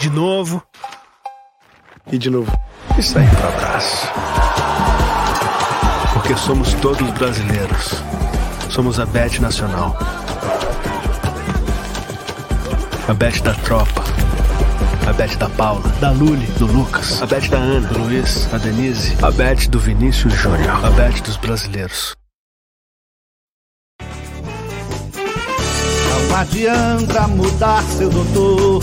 de novo. E de novo. E sair pro abraço. Porque somos todos brasileiros. Somos a Bet Nacional. A Bet da tropa. A Bet da Paula, da Luli, do Lucas. A Bet da Ana, do Luiz, a Denise. A Bet do Vinícius Júnior. A Bet dos brasileiros. Não adianta mudar seu doutor.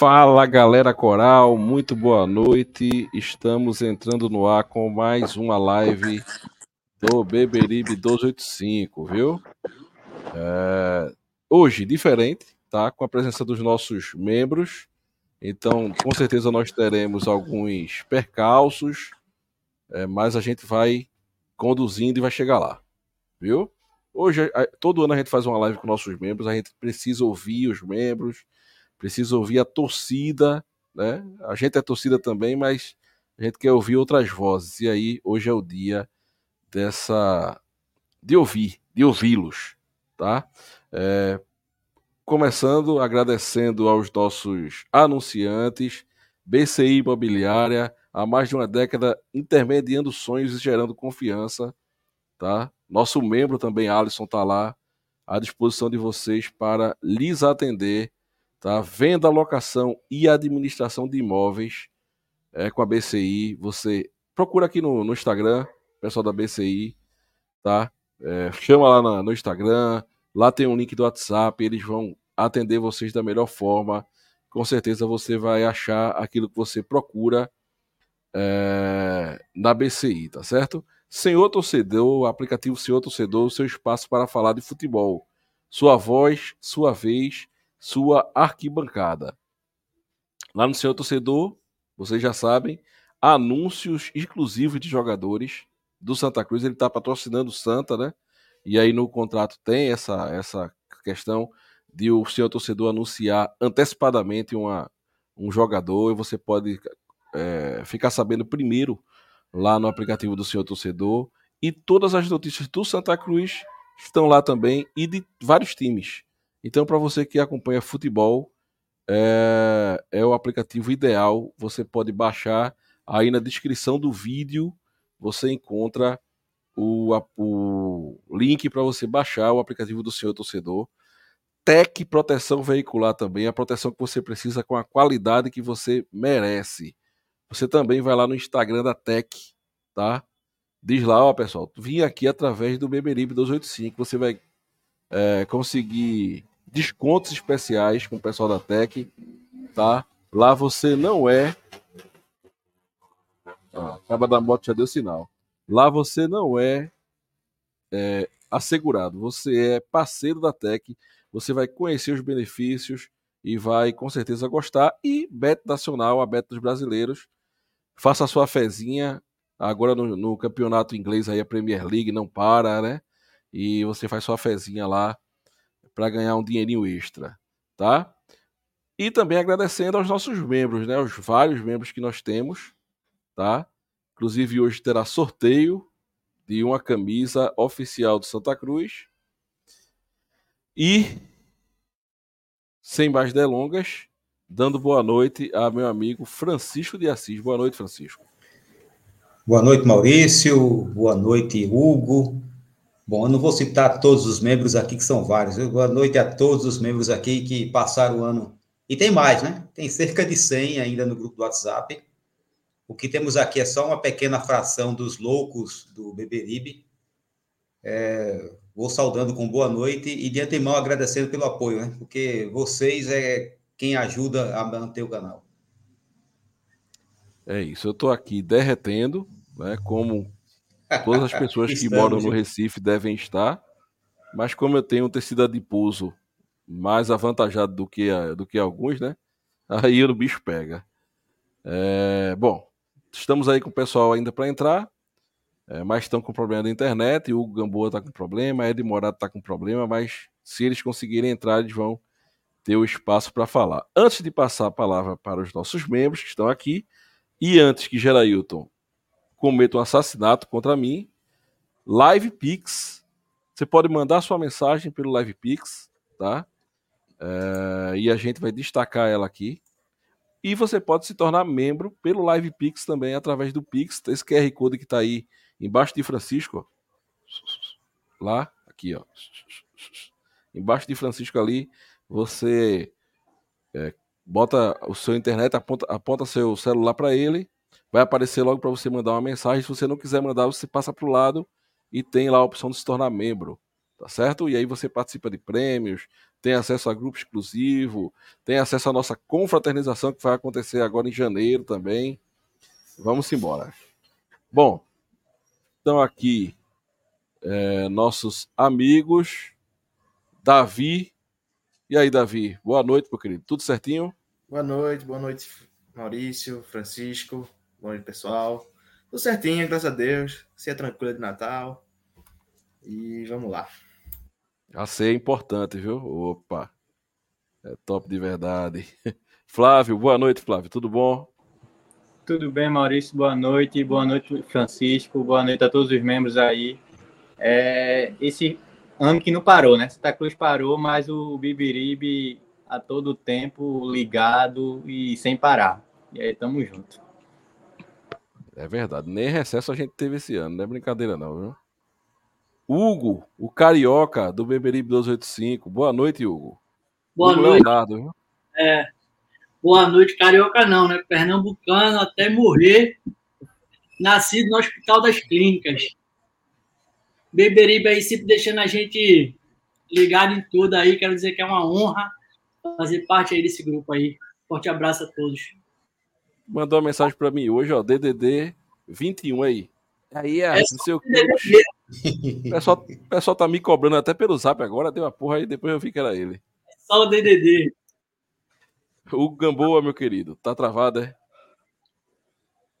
Fala galera coral, muito boa noite. Estamos entrando no ar com mais uma live do Beberibe 285, viu? É... Hoje, diferente, tá? Com a presença dos nossos membros. Então, com certeza nós teremos alguns percalços, é, mas a gente vai conduzindo e vai chegar lá, viu? Hoje, todo ano a gente faz uma live com nossos membros, a gente precisa ouvir os membros, precisa ouvir a torcida, né? A gente é torcida também, mas a gente quer ouvir outras vozes. E aí, hoje é o dia dessa. de ouvir, de ouvi-los, tá? É... Começando agradecendo aos nossos anunciantes, BCI Imobiliária, há mais de uma década intermediando sonhos e gerando confiança, tá? Nosso membro também, Alisson, tá lá à disposição de vocês para lhes atender tá? Venda, locação e administração de imóveis é, com a BCI. Você procura aqui no, no Instagram, pessoal da BCI, tá? É, chama lá na, no Instagram, lá tem um link do WhatsApp, eles vão atender vocês da melhor forma. Com certeza você vai achar aquilo que você procura é, na BCI, tá certo? Senhor Torcedor, aplicativo Senhor Torcedor, seu espaço para falar de futebol. Sua voz, sua vez, sua arquibancada. Lá no seu torcedor, vocês já sabem, anúncios exclusivos de jogadores do Santa Cruz. Ele está patrocinando o Santa, né? E aí no contrato tem essa, essa questão de o seu torcedor anunciar antecipadamente uma, um jogador e você pode é, ficar sabendo primeiro lá no aplicativo do seu torcedor. E todas as notícias do Santa Cruz estão lá também e de vários times. Então, para você que acompanha futebol, é, é, o aplicativo ideal. Você pode baixar aí na descrição do vídeo. Você encontra o, o link para você baixar o aplicativo do Senhor Torcedor. Tech Proteção Veicular também, a proteção que você precisa com a qualidade que você merece. Você também vai lá no Instagram da Tech, tá? Diz lá, ó pessoal, vim aqui através do Beberibe 285, você vai é, conseguir descontos especiais com o pessoal da Tech, tá? Lá você não é. Ah, acaba da moto já deu sinal. Lá você não é, é assegurado, você é parceiro da Tech, você vai conhecer os benefícios e vai com certeza gostar. E Bet Nacional, a Bet dos brasileiros, faça a sua fezinha. Agora no, no campeonato inglês aí, a Premier League não para, né? E você faz sua fezinha lá para ganhar um dinheirinho extra, tá? E também agradecendo aos nossos membros, né? Os vários membros que nós temos, tá? Inclusive hoje terá sorteio de uma camisa oficial do Santa Cruz. E sem mais delongas, dando boa noite a meu amigo Francisco de Assis. Boa noite, Francisco. Boa noite, Maurício. Boa noite, Hugo. Bom, eu não vou citar todos os membros aqui, que são vários. Boa noite a todos os membros aqui que passaram o ano E tem mais, né? Tem cerca de 100 ainda no grupo do WhatsApp. O que temos aqui é só uma pequena fração dos loucos do Beberibe. É, vou saudando com boa noite e de antemão agradecendo pelo apoio, né? Porque vocês é quem ajuda a manter o canal. É isso, eu estou aqui derretendo, né? Como todas as pessoas que moram no Recife devem estar, mas como eu tenho um tecido adiposo mais avantajado do que, do que alguns, né? Aí o bicho pega. É, bom, estamos aí com o pessoal ainda para entrar, é, mas estão com problema da internet. O Gamboa está com problema, Ed Morado está com problema, mas se eles conseguirem entrar, eles vão ter o espaço para falar. Antes de passar a palavra para os nossos membros que estão aqui, e antes que Gerailton cometa um assassinato contra mim, Live Pix. Você pode mandar sua mensagem pelo Live Pix, tá? É, e a gente vai destacar ela aqui. E você pode se tornar membro pelo Live Pix também, através do Pix. Esse QR Code que está aí embaixo de Francisco. Lá, aqui, ó. Embaixo de Francisco ali, você é, bota o seu internet, aponta, aponta seu celular para ele, vai aparecer logo para você mandar uma mensagem. Se você não quiser mandar, você passa para o lado e tem lá a opção de se tornar membro, tá certo? E aí você participa de prêmios, tem acesso a grupo exclusivo, tem acesso à nossa confraternização que vai acontecer agora em janeiro também. Vamos embora. Bom, estão aqui é, nossos amigos, Davi. E aí, Davi? Boa noite, meu querido. Tudo certinho? Boa noite, boa noite, Maurício, Francisco, boa noite, pessoal. Tudo certinho, graças a Deus. Se é tranquilo de Natal. E vamos lá. A ceia é importante, viu? Opa. É top de verdade. Flávio, boa noite, Flávio. Tudo bom? Tudo bem, Maurício. Boa noite. Boa noite, Francisco. Boa noite a todos os membros aí. É, esse ano que não parou, né? Santa Cruz parou, mas o Bibiribe a todo tempo ligado e sem parar. E aí, tamo junto. É verdade. Nem recesso a gente teve esse ano, não é brincadeira não, viu? Hugo, o carioca do Beberibe 285. Boa noite, Hugo. Boa Hugo noite. Leonardo, viu? É. Boa noite, carioca não, né? Pernambucano até morrer. Nascido no Hospital das Clínicas. Beberibe aí sempre deixando a gente ligado em tudo aí. Quero dizer que é uma honra fazer parte aí desse grupo aí. Forte abraço a todos. Mandou uma mensagem para mim hoje, ó, DDD 21 aí. Aí, é, não sei o que. O pessoal, o pessoal tá me cobrando até pelo zap agora, deu uma porra aí, depois eu vi que era ele. Só o DDD. O Gamboa, meu querido, tá travado, é?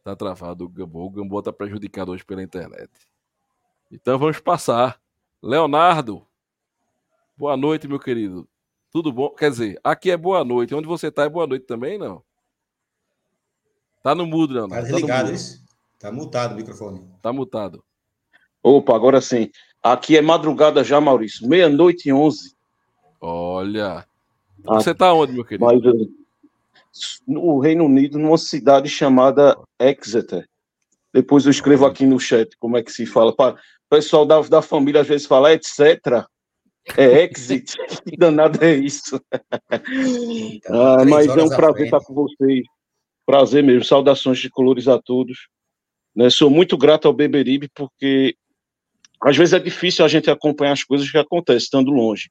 Tá travado o Gamboa. O Gamboa tá prejudicado hoje pela internet. Então vamos passar. Leonardo, boa noite, meu querido. Tudo bom? Quer dizer, aqui é boa noite. Onde você tá é boa noite também, não? Tá no mudo, não. Tá desligado tá isso? Tá mutado o microfone. Tá mutado. Opa, agora sim. Aqui é madrugada já, Maurício. Meia-noite e onze. Olha. Ah, você tá onde, meu querido? Mas, no Reino Unido, numa cidade chamada Exeter. Depois eu escrevo aqui no chat como é que se fala. O pessoal da, da família às vezes fala etc. É exit. que danado é isso? ah, mas é um prazer estar com vocês. Prazer mesmo. Saudações de colores a todos. Né, sou muito grato ao Beberibe, porque às vezes é difícil a gente acompanhar as coisas que acontecem estando longe.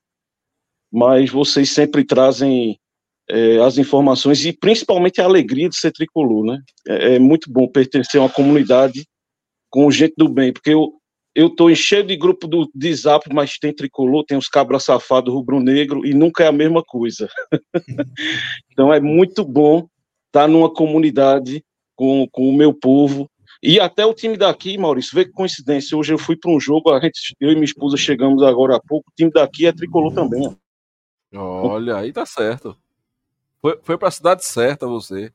Mas vocês sempre trazem é, as informações e principalmente a alegria de ser tricolor, né? É, é, muito bom pertencer a uma comunidade com gente do bem, porque eu, eu tô enchendo de grupo do, de zap, mas tem tricolor, tem os cabras safados rubro-negro e nunca é a mesma coisa. então é muito bom estar numa comunidade com, com o meu povo. E até o time daqui, Maurício, vê que coincidência. Hoje eu fui para um jogo, a gente, eu e minha esposa chegamos agora há pouco. O time daqui é tricolor também. Olha, aí tá certo. Foi, foi para a cidade certa você.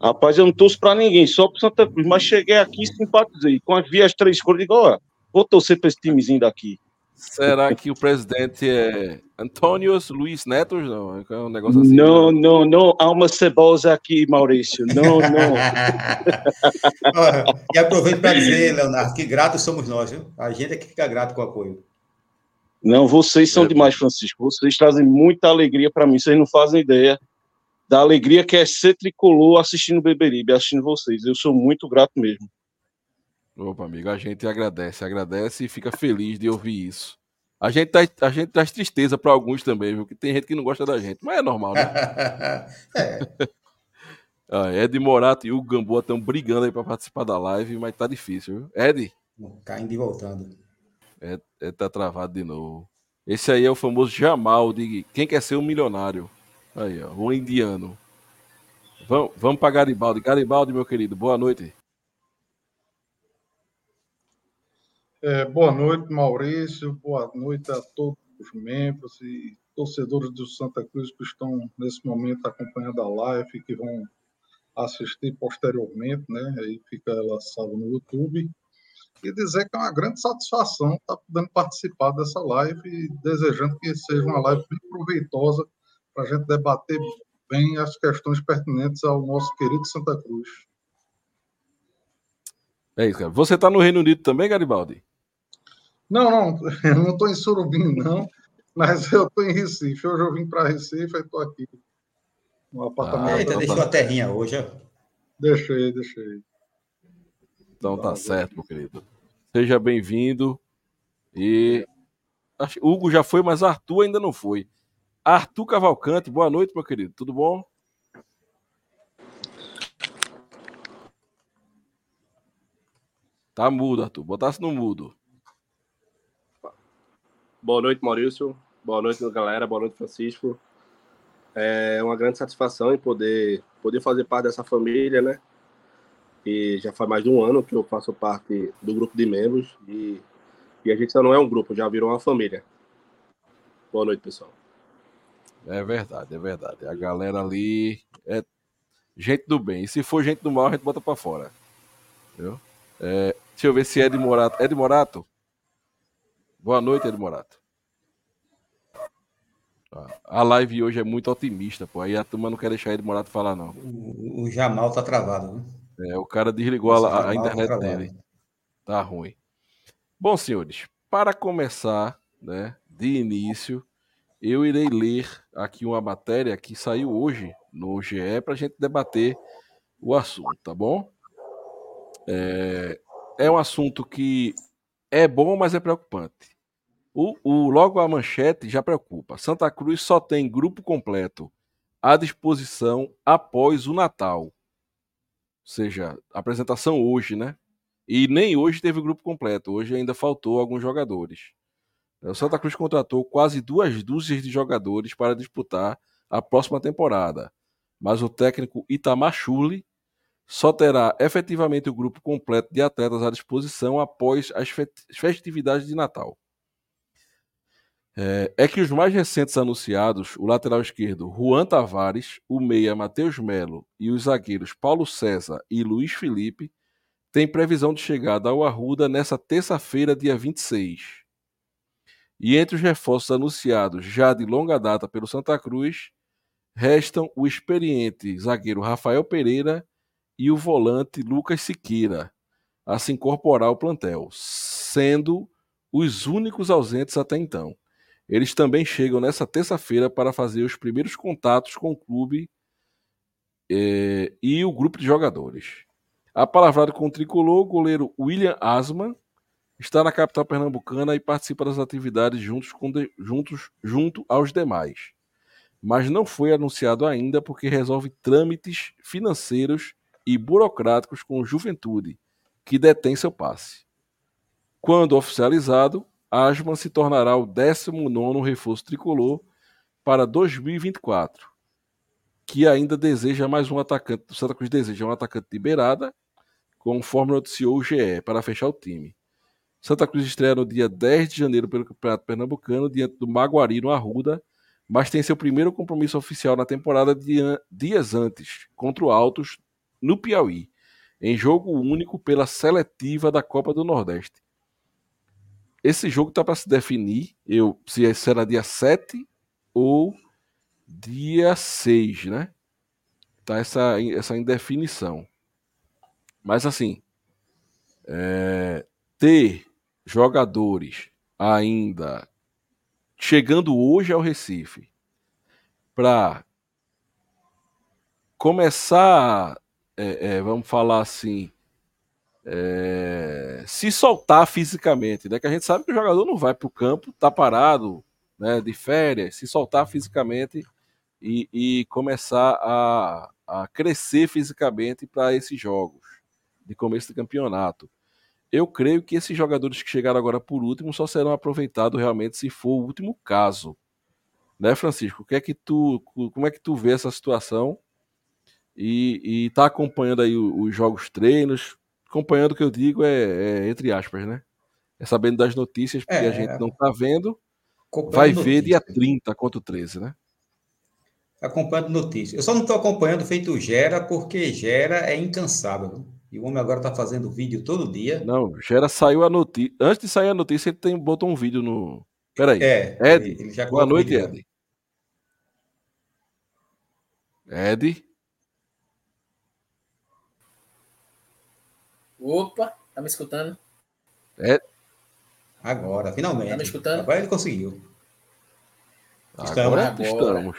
Rapaz, eu não torço para ninguém, só para Santa Cruz. Mas cheguei aqui e simpatizei. Quando vi as três cores, digo, ó, vou torcer para esse timezinho daqui. Será que o presidente é Antônio Luiz Neto? Não, é um negócio assim. Não, né? não, não. Há uma cebosa aqui, Maurício. Não, não. e aproveito para dizer, Leonardo, que gratos somos nós, viu? A gente é que fica grato com o apoio. Não, vocês são é demais, Francisco. Vocês trazem muita alegria para mim. Vocês não fazem ideia da alegria que é ser tricolor assistindo o Beberibe, assistindo vocês. Eu sou muito grato mesmo. Opa, amigo, a gente agradece, agradece e fica feliz de ouvir isso. A gente, tá, a gente traz tristeza para alguns também, viu? Que tem gente que não gosta da gente, mas é normal, né? é. ah, Ed Morato e o Gamboa estão brigando aí para participar da live, mas tá difícil, viu? Ed? Caindo e voltando. É, é, tá travado de novo. Esse aí é o famoso Jamal de quem quer ser um milionário. Aí, ó, o indiano. Vamos, vamos para Garibaldi. Garibaldi, meu querido, boa noite. É, boa noite, Maurício. Boa noite a todos os membros e torcedores do Santa Cruz que estão nesse momento acompanhando a live e que vão assistir posteriormente, né? Aí fica ela salva no YouTube. E dizer que é uma grande satisfação estar podendo participar dessa live e desejando que seja uma live bem proveitosa para a gente debater bem as questões pertinentes ao nosso querido Santa Cruz. É isso, cara. Você está no Reino Unido também, Garibaldi? Não, não, eu não estou em Surubim, não, mas eu estou em Recife. Hoje eu vim para Recife e estou aqui no apartamento. Ah, eita, deixou a terrinha hoje, ó. Deixei, deixei. Então tá certo, meu querido. Seja bem-vindo. E Hugo já foi, mas Arthur ainda não foi. Arthur Cavalcante, boa noite, meu querido. Tudo bom? Tá mudo, Arthur. Botasse no mudo. Boa noite, Maurício. Boa noite, galera. Boa noite, Francisco. É uma grande satisfação em poder, poder fazer parte dessa família, né? E já faz mais de um ano que eu faço parte do grupo de membros e, e a gente já não é um grupo, já virou uma família. Boa noite, pessoal. É verdade, é verdade. A galera ali é gente do bem. E se for gente do mal, a gente bota pra fora. Entendeu? É, deixa eu ver se é Ed Morato. Ed Morato, Boa noite, Ed Morato. A live hoje é muito otimista, pô. Aí a turma não quer deixar Ed Morato falar, não. O, o Jamal tá travado, né? É, o cara desligou a, a, internet tá dele. Tá ruim. Bom, senhores, para começar, né, de início, eu irei ler aqui uma matéria que saiu hoje no GE para a gente debater o assunto, tá bom? É, é um assunto que é bom, mas é preocupante. O, o, logo a manchete já preocupa. Santa Cruz só tem grupo completo à disposição após o Natal. Ou seja, apresentação hoje, né? E nem hoje teve grupo completo. Hoje ainda faltou alguns jogadores. O Santa Cruz contratou quase duas dúzias de jogadores para disputar a próxima temporada. Mas o técnico Itamar Chuli só terá efetivamente o grupo completo de atletas à disposição após as festividades de Natal. É, é, que os mais recentes anunciados, o lateral esquerdo Juan Tavares, o meia Matheus Melo e os zagueiros Paulo César e Luiz Felipe, têm previsão de chegada ao Arruda nessa terça-feira, dia 26. E entre os reforços anunciados já de longa data pelo Santa Cruz, restam o experiente zagueiro Rafael Pereira e o volante Lucas Siqueira a se incorporar ao plantel, sendo os únicos ausentes até então. Eles também chegam nessa terça-feira para fazer os primeiros contatos com o clube é, e o grupo de jogadores. A palavra com o tricolor, o goleiro William Asman está na capital pernambucana e participa das atividades juntos, de, juntos junto aos demais. Mas não foi anunciado ainda porque resolve trâmites financeiros e burocráticos com Juventude, que detém seu passe. Quando oficializado, Asman se tornará o 19 reforço tricolor para 2024, que ainda deseja mais um atacante. O Santa Cruz deseja um atacante de beirada, conforme noticiou o GE, para fechar o time. Santa Cruz estreia no dia 10 de janeiro pelo Campeonato Pernambucano, diante do Maguari, no Arruda, mas tem seu primeiro compromisso oficial na temporada dias antes, contra o Altos, no Piauí, em jogo único pela seletiva da Copa do Nordeste. Esse jogo está para se definir eu, se será dia 7 ou dia 6, né? Tá essa, essa indefinição. Mas assim, é, ter jogadores ainda chegando hoje ao Recife para começar, é, é, vamos falar assim, é, se soltar fisicamente, né? Que a gente sabe que o jogador não vai para o campo, tá parado, né? De férias, se soltar fisicamente e, e começar a, a crescer fisicamente para esses jogos de começo de campeonato. Eu creio que esses jogadores que chegaram agora por último só serão aproveitados realmente se for o último caso. Né, Francisco? O que é que tu, como é que tu vê essa situação? E, está acompanhando aí os jogos treinos, acompanhando o que eu digo é, é, entre aspas, né? É sabendo das notícias, porque é, a gente não está vendo. Vai ver dia 30 contra o 13, né? Acompanhando notícias. Eu só não estou acompanhando feito Gera, porque Gera é incansável. E o homem agora está fazendo vídeo todo dia. Não, Gera saiu a notícia. Antes de sair a notícia, ele tem, botou um vídeo no. Peraí. É, Ed. Boa noite, Ed. Ed. Opa, tá me escutando? É. Agora, finalmente. Tá me escutando? Agora ele conseguiu. Estamos. Agora, estamos.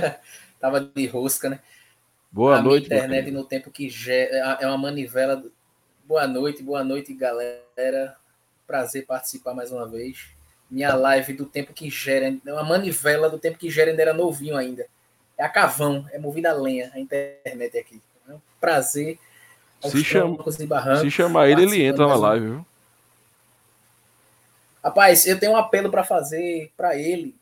Tava de rosca, né? Boa a noite. internet no tempo que gera, é uma manivela. Boa noite, boa noite, galera. Prazer participar mais uma vez. Minha live do tempo que gera, é uma manivela do tempo que gera ainda era novinho ainda. É a cavão, é movida a lenha, a internet aqui. É um prazer se chama, se chamar ele, ele entra na live, viu? Rapaz, eu tenho um apelo para fazer para ele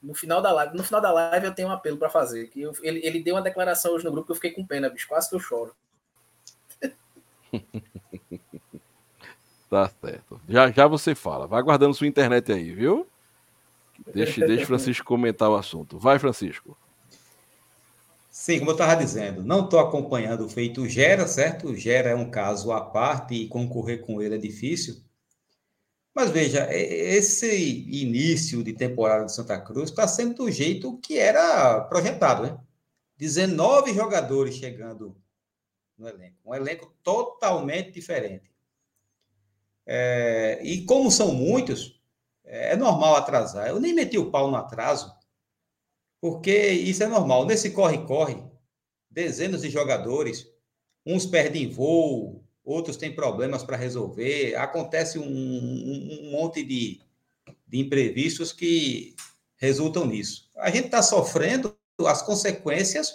no final da live. No final da live eu tenho um apelo para fazer. Que eu, ele, ele deu uma declaração hoje no grupo que eu fiquei com pena, bicho. Quase que eu choro. tá certo. Já, já você fala. Vai guardando sua internet aí, viu? Deixe, deixe Francisco comentar o assunto. Vai, Francisco. Sim, como eu estava dizendo, não estou acompanhando o feito Gera, certo? Gera é um caso à parte e concorrer com ele é difícil. Mas veja, esse início de temporada de Santa Cruz está sendo do jeito que era projetado, né? 19 jogadores chegando no elenco. Um elenco totalmente diferente. É, e como são muitos, é normal atrasar. Eu nem meti o pau no atraso, porque isso é normal. Nesse corre-corre, dezenas de jogadores, uns perdem voo, outros têm problemas para resolver, acontece um, um, um monte de, de imprevistos que resultam nisso. A gente está sofrendo as consequências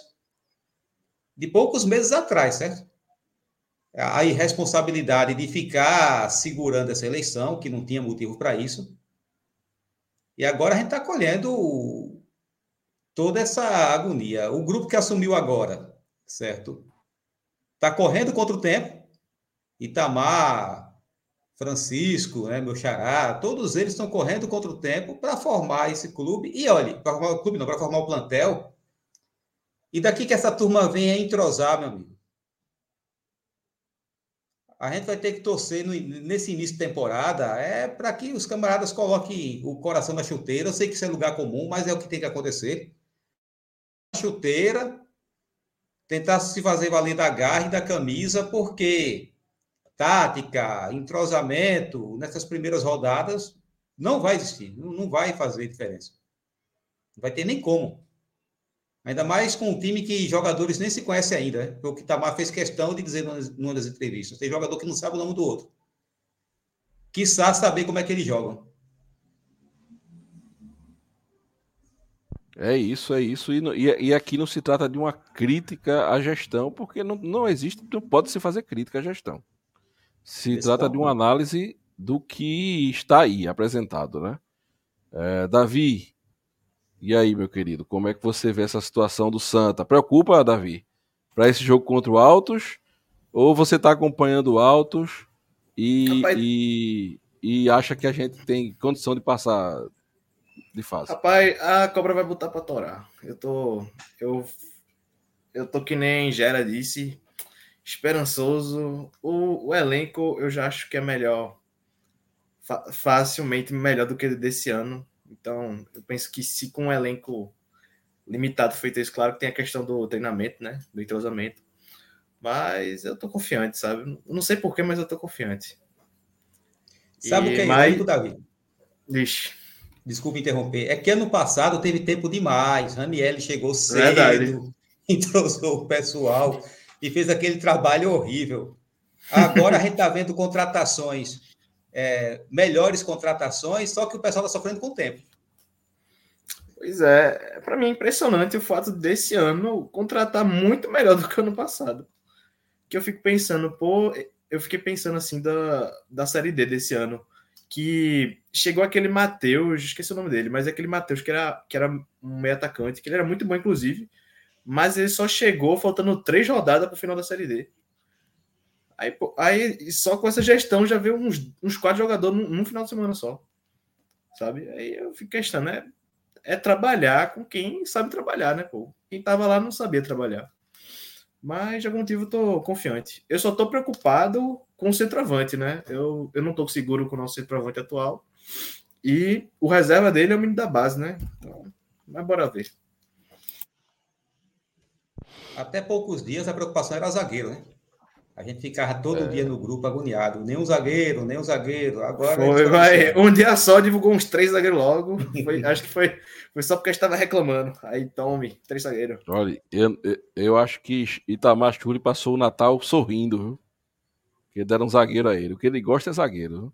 de poucos meses atrás, certo? A irresponsabilidade de ficar segurando essa eleição, que não tinha motivo para isso. E agora a gente está colhendo toda essa agonia. O grupo que assumiu agora, certo? Está correndo contra o tempo. Itamar, Francisco, né, meu xará, todos eles estão correndo contra o tempo para formar esse clube. E olhe, para formar o clube não, para formar o plantel. E daqui que essa turma venha entrosar, meu amigo. A gente vai ter que torcer no, nesse início de temporada é para que os camaradas coloquem o coração na chuteira. Eu sei que isso é lugar comum, mas é o que tem que acontecer chuteira, tentar se fazer valer da garra e da camisa, porque tática, entrosamento nessas primeiras rodadas não vai existir, não vai fazer diferença. Não vai ter nem como. Ainda mais com um time que jogadores nem se conhecem ainda. Né? O que Tamar fez questão de dizer numa das entrevistas. Tem jogador que não sabe o nome do outro. Quiçá saber como é que eles jogam. É isso, é isso. E, e, e, aqui não se trata de uma crítica à gestão, porque não, não existe, não pode se fazer crítica à gestão. Se Esse trata de uma análise do que está aí apresentado, né? É, Davi, e aí, meu querido, como é que você vê essa situação do Santa? Preocupa, Davi, para esse jogo contra o Altos? Ou você está acompanhando o Altos e, e, e acha que a gente tem condição de passar de fase. Rapaz, a cobra vai botar pra torar. Eu tô. Eu, eu tô que nem Gera disse. Esperançoso. O, o elenco eu já acho que é melhor. Fa facilmente melhor do que desse ano. Então, eu penso que se com um elenco limitado feito isso, claro que tem a questão do treinamento, né? Do entrosamento. Mas eu tô confiante, sabe? Não sei porquê, mas eu tô confiante. Sabe o que é mas... irônico, Davi? Vixe. Desculpa interromper, é que ano passado teve tempo demais. Raniel chegou cedo, Verdade. entrosou o pessoal e fez aquele trabalho horrível. Agora a gente está vendo contratações, é, melhores contratações, só que o pessoal está sofrendo com o tempo. Pois é, para mim é impressionante o fato desse ano contratar muito melhor do que ano passado. Que eu fico pensando, pô, eu fiquei pensando assim da, da Série D desse ano, que chegou aquele Matheus, esqueci o nome dele, mas aquele Matheus que era, que era um meio atacante, que ele era muito bom, inclusive, mas ele só chegou faltando três rodadas para o final da Série D. Aí, aí só com essa gestão já veio uns, uns quatro jogadores num, num final de semana só. Sabe? Aí eu fico questionando, é, é trabalhar com quem sabe trabalhar, né, pô? Quem tava lá não sabia trabalhar. Mas de algum motivo eu tô confiante. Eu só tô preocupado com o centroavante, né? Eu, eu não tô seguro com o nosso centroavante atual. E o reserva dele é o menino da base, né? Então, mas bora ver. Até poucos dias a preocupação era zagueiro, né? A gente ficava todo é. dia no grupo agoniado. Nem um zagueiro, nem um zagueiro. Agora. Foi, vai. Um dia só divulgou uns três zagueiros logo. Foi, acho que foi, foi só porque a gente estava reclamando. Aí tome, três zagueiros. Olha, eu, eu acho que Itamar Churi passou o Natal sorrindo, viu? Porque deram um zagueiro a ele. O que ele gosta é zagueiro.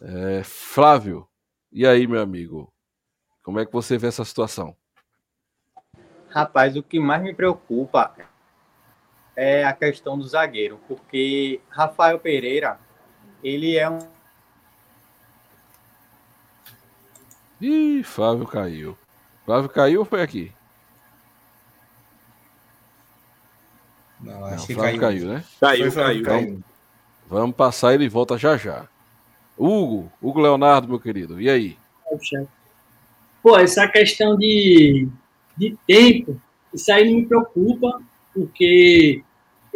É, Flávio, e aí, meu amigo? Como é que você vê essa situação? Rapaz, o que mais me preocupa é a questão do zagueiro, porque Rafael Pereira, ele é um. Ih, Flávio caiu. Flávio caiu ou foi aqui? Não, acho Não, que Flávio caiu. caiu, né? Caiu, caiu. caiu. Vamos, passar ele e volta já já. Hugo, Hugo Leonardo, meu querido, e aí? Pô, essa questão de, de tempo, isso aí não me preocupa, porque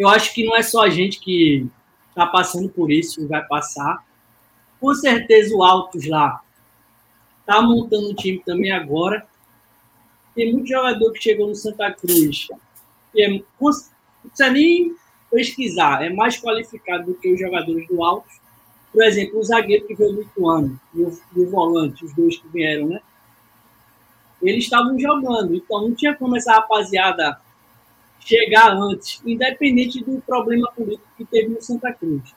eu acho que não é só a gente que está passando por isso e vai passar. Com certeza o Altos lá tá montando um time também agora. Tem muito jogador que chegou no Santa Cruz que é, não precisa nem pesquisar, é mais qualificado do que os jogadores do Altos. Por exemplo, o zagueiro que veio do Ituano e o, e o volante, os dois que vieram, né? Eles estavam jogando, então não tinha como essa rapaziada chegar antes, independente do problema político que teve no Santa Cruz.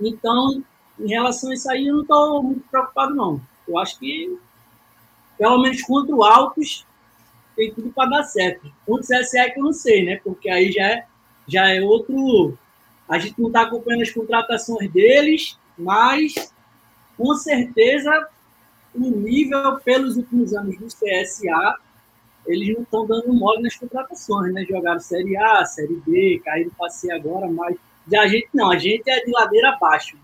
Então, em relação a isso aí, eu não estou muito preocupado, não. Eu acho que, pelo menos contra o Altos, tem tudo para dar certo. Contra o CSE é que eu não sei, né? Porque aí já é, já é outro. A gente não está acompanhando as contratações deles, mas com certeza o nível pelos últimos anos do CSA eles não estão dando mole nas contratações, né? Jogaram Série A, Série B, caíram para C agora, mas já a gente não, a gente é de ladeira abaixo. Não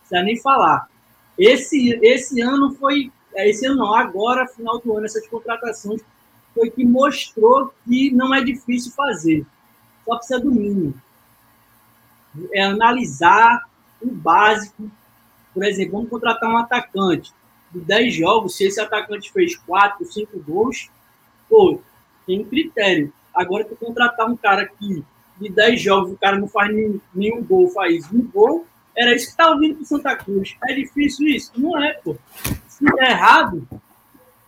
precisa nem falar. Esse, esse ano foi, é, esse ano não, agora, final do ano, essas contratações foi que mostrou que não é difícil fazer. Só precisa do mínimo. É analisar o básico. Por exemplo, vamos contratar um atacante. De 10 jogos, se esse atacante fez 4, 5 gols, pô, tem critério. Agora, tu contratar um cara que de 10 jogos o cara não faz nenhum, nenhum gol, faz um gol, era isso que tava vindo pro Santa Cruz. É difícil isso? Não é, pô. Se der errado,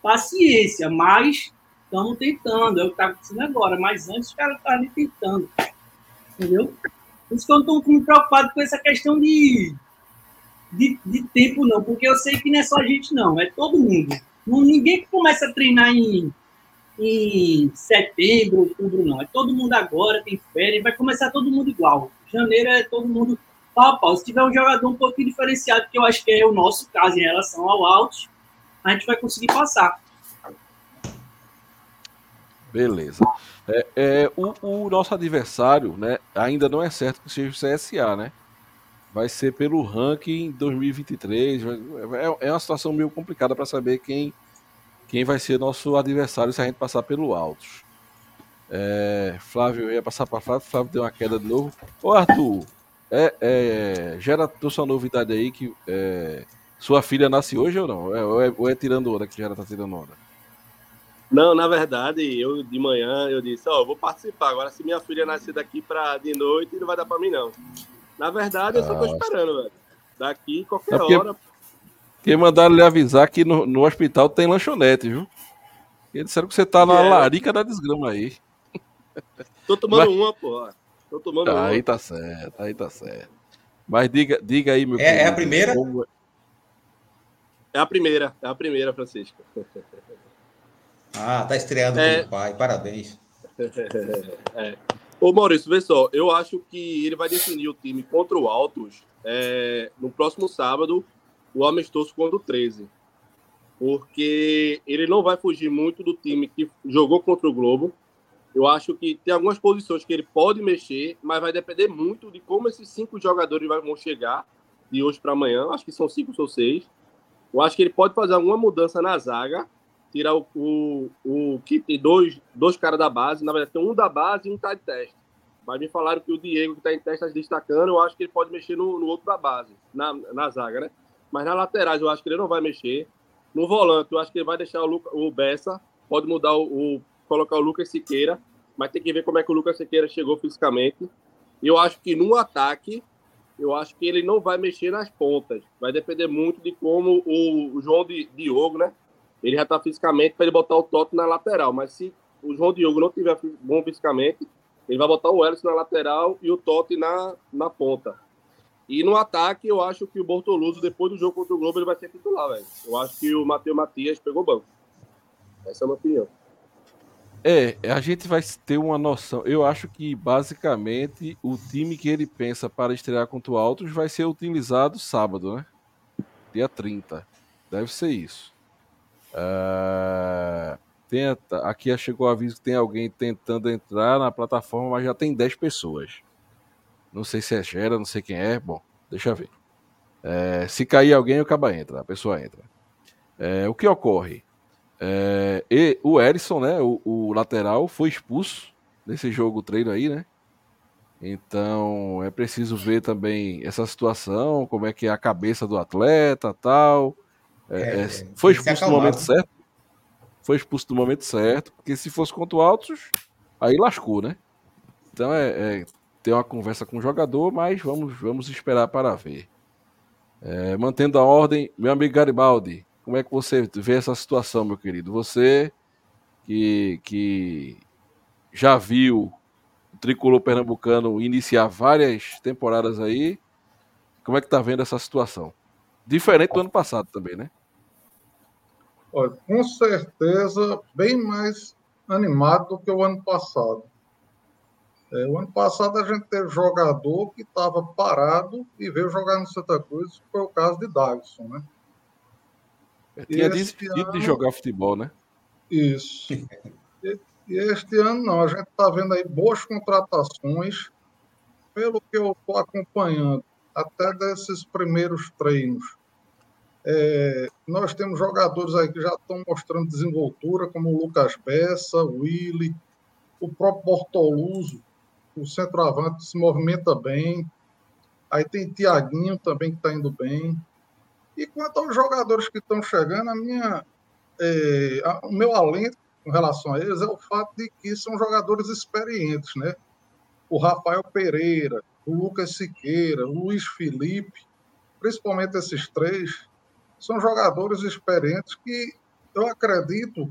paciência, mas estamos tentando, é o que tá acontecendo agora. Mas antes os caras estavam ali tentando. Entendeu? Por isso que eu não estou preocupado com essa questão de, de, de tempo, não, porque eu sei que não é só a gente, não, é todo mundo. Não, ninguém que começa a treinar em em setembro, outubro, não. É todo mundo agora, tem férias, vai começar todo mundo igual. Janeiro é todo mundo pau a pau. Se tiver um jogador um pouquinho diferenciado, que eu acho que é o nosso caso em relação ao Altos, a gente vai conseguir passar. Beleza. É, é, o, o, nosso adversário, né, ainda não é certo que seja o CSA, né? Vai ser pelo ranking 2023. É, é uma situação meio complicada para saber quem quem vai ser nosso adversário se a gente passar pelo Altos. É, Flávio, eu ia passar para Flávio, Flávio deu uma queda de novo. Ô Arthur, é, é, gera tua sua novidade aí que é, sua filha nasce hoje ou não? É, ou, é, ou é tirando onda que já tá tirando onda? Não, na verdade, eu de manhã eu disse, ó, oh, vou participar. Agora, se minha filha nascer daqui para de noite, não vai dar para mim, não. Na verdade, eu só tô Ah, esperando, velho. Daqui, qualquer É porque- hora. Que mandaram lhe avisar que no, no hospital tem lanchonete, viu? Eles disseram que você tá na é. larica da desgrama aí. Tô tomando Mas... uma, porra. Tô tomando aí uma. tá certo, aí tá certo. Mas diga, diga aí, meu é, querido, é a primeira? Como... É a primeira, é a primeira, Francisco. Ah, tá estreando é... com o pai, parabéns. é. Ô Maurício, vê só, eu acho que ele vai definir o time contra o Altos é, no próximo sábado, o amistoso contra o 13. Porque ele não vai fugir muito do time que jogou contra o Globo. Eu acho que tem algumas posições que ele pode mexer, mas vai depender muito de como esses cinco jogadores vão chegar de hoje para amanhã. Acho que são cinco ou seis. Eu acho que ele pode fazer alguma mudança na zaga, tirar o, o, o que tem dois, dois caras da base, na verdade tem um da base e um tá de teste. Mas me falaram que o Diego, que está em teste, está destacando, eu acho que ele pode mexer no, no outro da base, na, na zaga, né? Mas na laterais eu acho que ele não vai mexer. No volante, eu acho que ele vai deixar o, Luca, o Bessa, pode mudar o, o, colocar o Lucas Siqueira, mas tem que ver como é que o Lucas Siqueira chegou fisicamente. Eu acho que no ataque, eu acho que ele não vai mexer nas pontas. Vai depender muito de como o, João Diogo, né? Ele já está fisicamente para ele botar o Toto na lateral. Mas se o João Diogo não tiver bom fisicamente, ele vai botar o Ellison na lateral e o Totti na, na ponta. E no ataque, eu acho que o Bortoluso, depois do jogo contra o Globo, ele vai ser titular, velho. Eu acho que o Matheus Matias pegou banco. Essa é a minha opinião. É, a gente vai ter uma noção. Eu acho que basicamente o time que ele pensa para estrear contra o Altos vai ser utilizado sábado, né? Dia 30. Deve ser isso. Uh, tenta, aqui chegou o aviso que tem alguém tentando entrar na plataforma, mas já tem 10 pessoas. Não sei se é Gera, não sei quem é. Bom, deixa eu ver. É, se cair alguém, o caba entra, a pessoa entra. É, o que ocorre? É, e o Erisson, né, o, o, lateral, foi expulso nesse jogo treino aí, né? Então é preciso ver também essa situação, como é que é a cabeça do atleta, tal. É, é, é foi expulso no momento certo? Foi expulso no momento certo, porque se fosse contra o Altos, aí lascou, né? Então é ter uma conversa com o jogador, mas vamos, vamos esperar para ver. É, mantendo a ordem, meu amigo Garibaldi, como é que você vê essa situação, meu querido? Você que, que já viu o tricolor pernambucano iniciar várias temporadas aí, como é que tá vendo essa situação? Diferente do ano passado também, né? Olha, com certeza bem mais animado do que o ano passado. É, o ano passado a gente teve jogador que estava parado e veio jogar no Santa Cruz, foi o caso de Davison, né? tinha desistido ano... de jogar futebol, né? Isso. E, e este ano não, a gente está vendo aí boas contratações, pelo que eu estou acompanhando, até desses primeiros treinos. É, nós temos jogadores aí que já estão mostrando desenvoltura, como o Lucas Bessa, o Willi, o próprio Bortoluso, o centroavante se movimenta bem. Aí tem Tiaguinho também que está indo bem. E quanto aos jogadores que estão chegando, a minha, é, a, o meu alento com relação a eles é o fato de que são jogadores experientes, né? O Rafael Pereira, o Lucas Siqueira, o Luiz Felipe, principalmente esses três, são jogadores experientes que eu acredito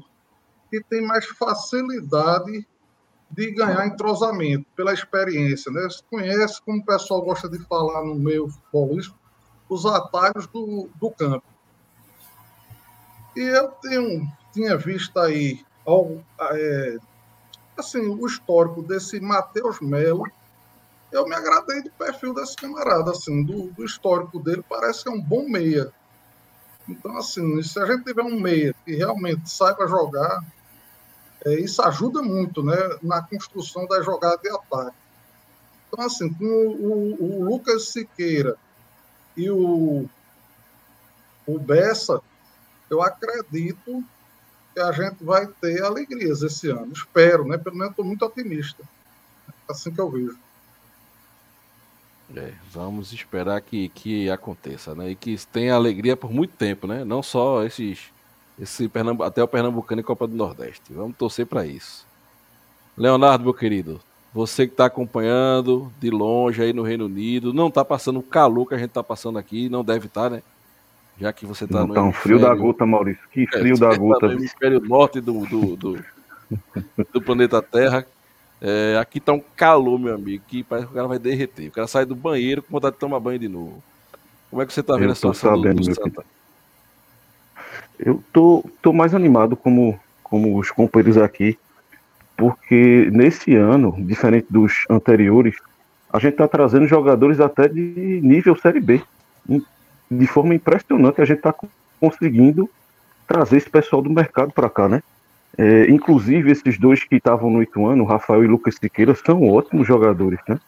que têm mais facilidade de ganhar entrosamento pela experiência. Né? Você conhece, como o pessoal gosta de falar no meio futebolístico, os atalhos do, do campo. E eu tenho, tinha visto aí ao, é, assim, o histórico desse Matheus Melo. Eu me agradei do perfil desse camarada, assim, do, do histórico dele, parece que é um bom meia. Então, assim, se a gente tiver um meia que realmente saiba jogar, é, isso ajuda muito né, na construção da jogada de ataque. Então, assim, com o, o, o Lucas Siqueira e o, o Bessa, eu acredito que a gente vai ter alegrias esse ano. Espero, né? Pelo menos estou muito otimista. Assim que eu vejo. É, vamos esperar que, que aconteça, né? E que tenha alegria por muito tempo, né? Não só esses, esse Pernambu até o Pernambucano e Copa do Nordeste. Vamos torcer para isso. Leonardo, meu querido, você que está acompanhando de longe aí no Reino Unido, não está passando o calor que a gente está passando aqui, não deve estar, tá, né? Já que você está no. Tá um frio da gota, Maurício. Que é, frio é, da gota. no hemisfério norte do, do, do, do planeta Terra. É, aqui tá um calor, meu amigo, que parece que o cara vai derreter. O cara sai do banheiro com vontade de tomar banho de novo. Como é que você tá vendo a situação sabendo, do, do Santa? Eu tô, tô mais animado como, como os companheiros aqui, porque nesse ano, diferente dos anteriores, a gente está trazendo jogadores até de nível Série B. De forma impressionante, a gente está conseguindo trazer esse pessoal do mercado para cá, né? É, inclusive, esses dois que estavam no Ituano, Rafael e Lucas Siqueira, são ótimos jogadores, né?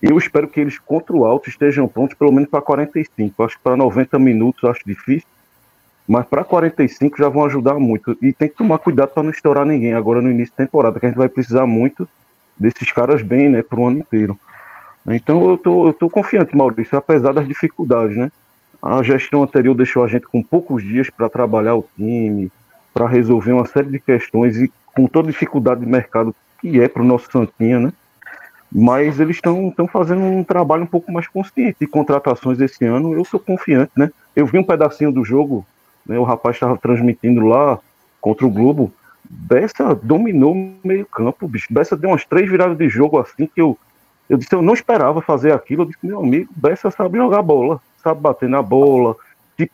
Eu espero que eles contra o alto estejam prontos pelo menos para 45. Acho que para 90 minutos acho difícil, mas para 45 já vão ajudar muito. E tem que tomar cuidado para não estourar ninguém agora no início da temporada, que a gente vai precisar muito desses caras bem, né, para o ano inteiro. Então eu tô, eu tô confiante, Maurício, apesar das dificuldades, né? A gestão anterior deixou a gente com poucos dias para trabalhar o time, para resolver uma série de questões e com toda dificuldade de mercado que é para o nosso Santinha, né? Mas eles estão fazendo um trabalho um pouco mais consciente de contratações esse ano. Eu sou confiante, né? Eu vi um pedacinho do jogo, né? O rapaz estava transmitindo lá contra o Globo. Bessa dominou o meio-campo, bicho. Bessa deu umas três viradas de jogo assim que eu, eu disse, eu não esperava fazer aquilo. Eu disse, meu amigo, Bessa sabe jogar bola, sabe bater na bola, se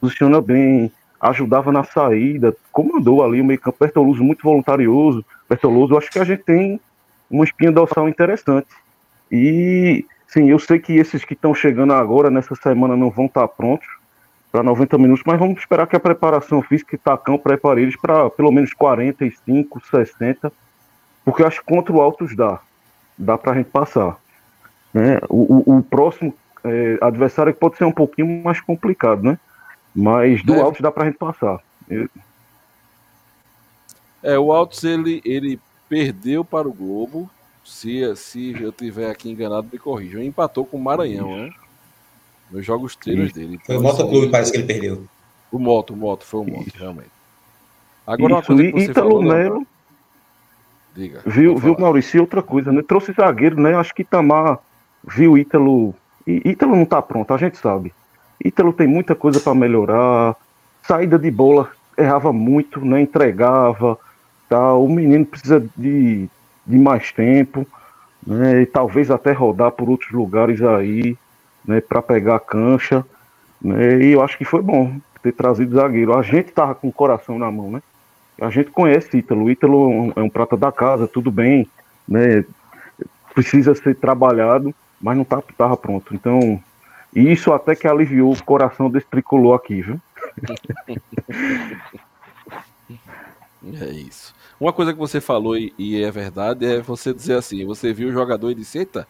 posiciona bem, ajudava na saída, comandou ali o meio campo. Bertoluso muito voluntarioso. Bertoluso, acho que a gente tem uma espinha dorsal interessante. E, sim, eu sei que esses que estão chegando agora, nessa semana, não vão estar prontos para 90 minutos, mas vamos esperar que a preparação física e Tacão prepare eles para pelo menos 45, 60, porque acho que contra o Altos dá. Dá para a gente passar. Né? O, o, o próximo é, adversário pode ser um pouquinho mais complicado, né? Mas do é. Altos dá pra gente passar. É, o Altos ele, ele perdeu para o Globo. Se, se eu tiver aqui enganado, me corrijam. Empatou com o Maranhão, né? Nos jogos treinos dele. Então, foi o Motoclube, parece que ele perdeu. O Moto, o Moto, foi o Moto, Isso. realmente. Agora Isso, uma coisa que você Ítalo falou, Melo. Diga. Viu, viu Maurício, outra coisa, né? Trouxe zagueiro, né? Acho que Itamar viu Ítalo. Ítalo não tá pronto, a gente sabe. Ítalo tem muita coisa para melhorar. Saída de bola errava muito, né? entregava. Tá? O menino precisa de, de mais tempo, né? E talvez até rodar por outros lugares aí, né? Para pegar a cancha. Né? E eu acho que foi bom ter trazido zagueiro. A gente tava com o coração na mão, né? A gente conhece Ítalo. Ítalo é um prata da casa, tudo bem, né? Precisa ser trabalhado, mas não tá, tava pronto. Então, isso até que aliviou o coração desse tricolor aqui, viu? É isso. Uma coisa que você falou e, e, é verdade é você dizer assim: você viu o jogador e disse, eita,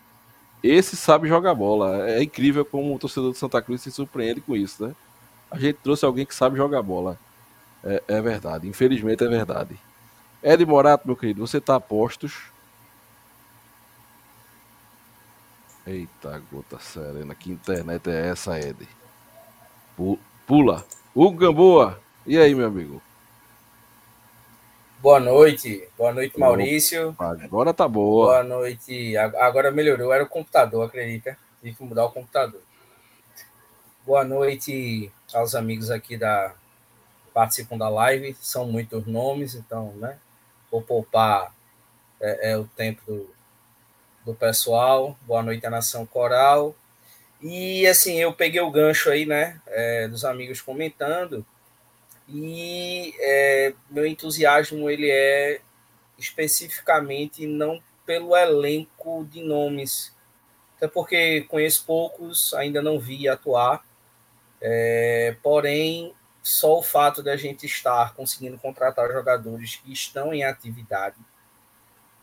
esse sabe jogar bola. É incrível como o torcedor de Santa Cruz se surpreende com isso, né? A gente trouxe alguém que sabe jogar bola. É, é verdade, infelizmente é verdade. Ed Morato, meu querido, você tá a postos Eita, gota serena, que internet é essa, Ed? Pula. Hugo Gamboa, e aí, meu amigo? Boa noite, boa noite, Maurício. Agora tá boa. Boa noite, agora melhorou, era o computador, acredita? Tive que mudar o computador. Boa noite aos amigos aqui da participam da live, são muitos nomes, então, né? Vou poupar é, é o tempo do, do pessoal. Boa noite à Nação Coral. E assim, eu peguei o gancho aí, né, é, dos amigos comentando, e é, meu entusiasmo ele é especificamente não pelo elenco de nomes, até porque conheço poucos, ainda não vi atuar, é, porém só o fato de a gente estar conseguindo contratar jogadores que estão em atividade,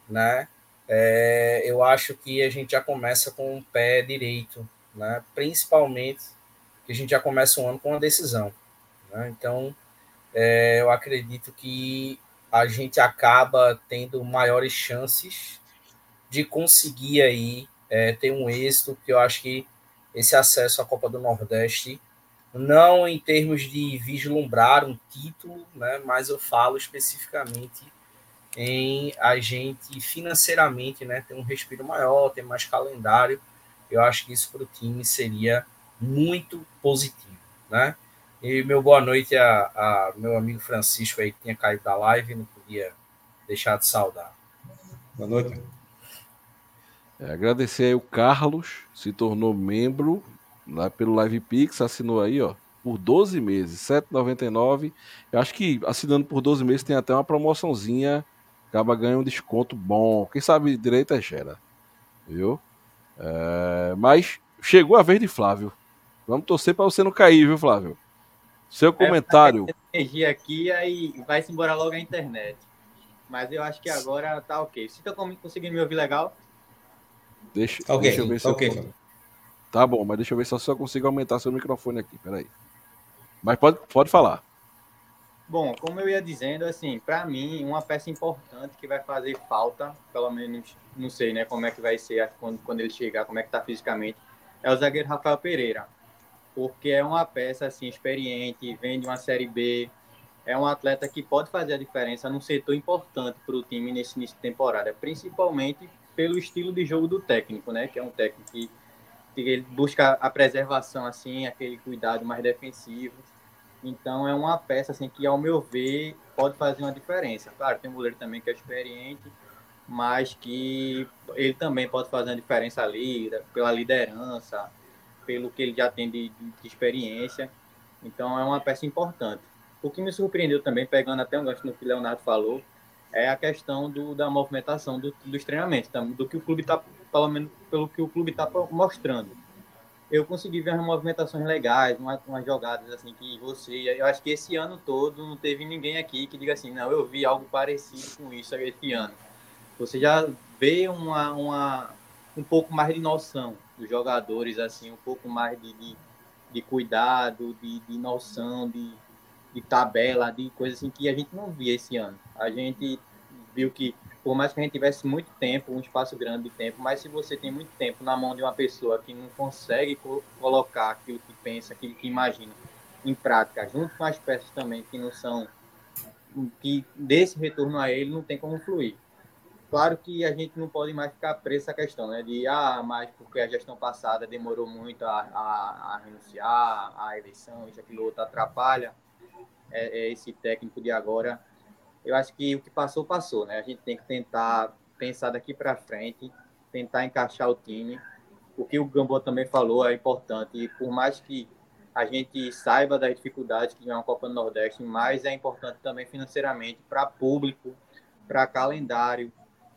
né, é, eu acho que a gente já começa com o pé direito, né? principalmente que a gente já começa o ano com uma decisão. Né? Então, é, eu acredito que a gente acaba tendo maiores chances de conseguir aí é, ter um êxito, porque eu acho que esse acesso à Copa do Nordeste, não em termos de vislumbrar um título, né, mas eu falo especificamente em a gente financeiramente né, ter um respiro maior, ter mais calendário. Eu acho que isso para o time seria muito positivo. Né? E meu boa noite a, a, meu amigo Francisco aí que tinha caído da live, não podia deixar de saudar. Boa noite. É, agradecer aí o Carlos, se tornou membro lá pelo Live Pix, assinou aí, ó, por 12 meses, R$ 7,99. Eu acho que assinando por 12 meses tem até uma promoçãozinha, acaba ganhando um desconto bom. Quem sabe direito é gera, viu? É, mas chegou a vez de Flávio. Vamos torcer para você não cair, viu, Flávio? Seu comentário. É, energia aqui aí vai-se embora logo a internet. Mas eu acho que agora tá ok. Se tá conseguindo me ouvir legal? Deixa, okay, deixa eu ver se okay. eu... Tá bom, mas deixa eu ver se eu só consigo aumentar seu microfone aqui. Peraí. Mas pode, pode falar. Bom, como eu ia dizendo, assim, para mim, uma peça importante que vai fazer falta, pelo menos, não sei, né, como é que vai ser quando, quando ele chegar, como é que tá fisicamente, é o zagueiro Rafael Pereira porque é uma peça assim experiente, vem de uma série B, é um atleta que pode fazer a diferença num setor importante para o time nesse início de temporada, principalmente pelo estilo de jogo do técnico, né? Que é um técnico que, que ele busca a preservação assim, aquele cuidado mais defensivo. Então é uma peça assim que, ao meu ver, pode fazer uma diferença. Claro, tem um goleiro também que é experiente, mas que ele também pode fazer uma diferença ali pela liderança, pelo que ele já tem de, de, experiência. Então é uma peça importante. O que me surpreendeu também, pegando até um gancho no que o Leonardo falou, é a questão do, da movimentação do, dos treinamentos, do que o clube está, pelo menos pelo que o clube está mostrando. Eu consegui ver umas movimentações legais, umas, umas, jogadas assim que você, eu acho que esse ano todo não teve ninguém aqui que diga assim, não, eu vi algo parecido com isso esse ano. Você já vê uma, uma um pouco mais de noção dos jogadores, assim, um pouco mais de, de, de cuidado, de, de noção, de, de tabela, de coisas assim que a gente não via esse ano. A gente viu que, por mais que a gente tivesse muito tempo, um espaço grande de tempo, mas se você tem muito tempo na mão de uma pessoa que não consegue co colocar aquilo que pensa, aquilo que imagina em prática, junto com as peças também que não são, que desse retorno a ele não tem como fluir. Claro que a gente não pode mais ficar preso essa questão, né? De, ah, mas porque a gestão passada demorou muito a, a, a renunciar, a eleição, isso, aquilo outro atrapalha é, é esse técnico de agora. Eu acho que o que passou, passou, né? A gente tem que tentar pensar daqui para frente, tentar encaixar o time. O que o Gamboa também falou é importante. E por mais que a gente saiba das dificuldades que é uma Copa do Nordeste, mas é importante também financeiramente para público, para calendário,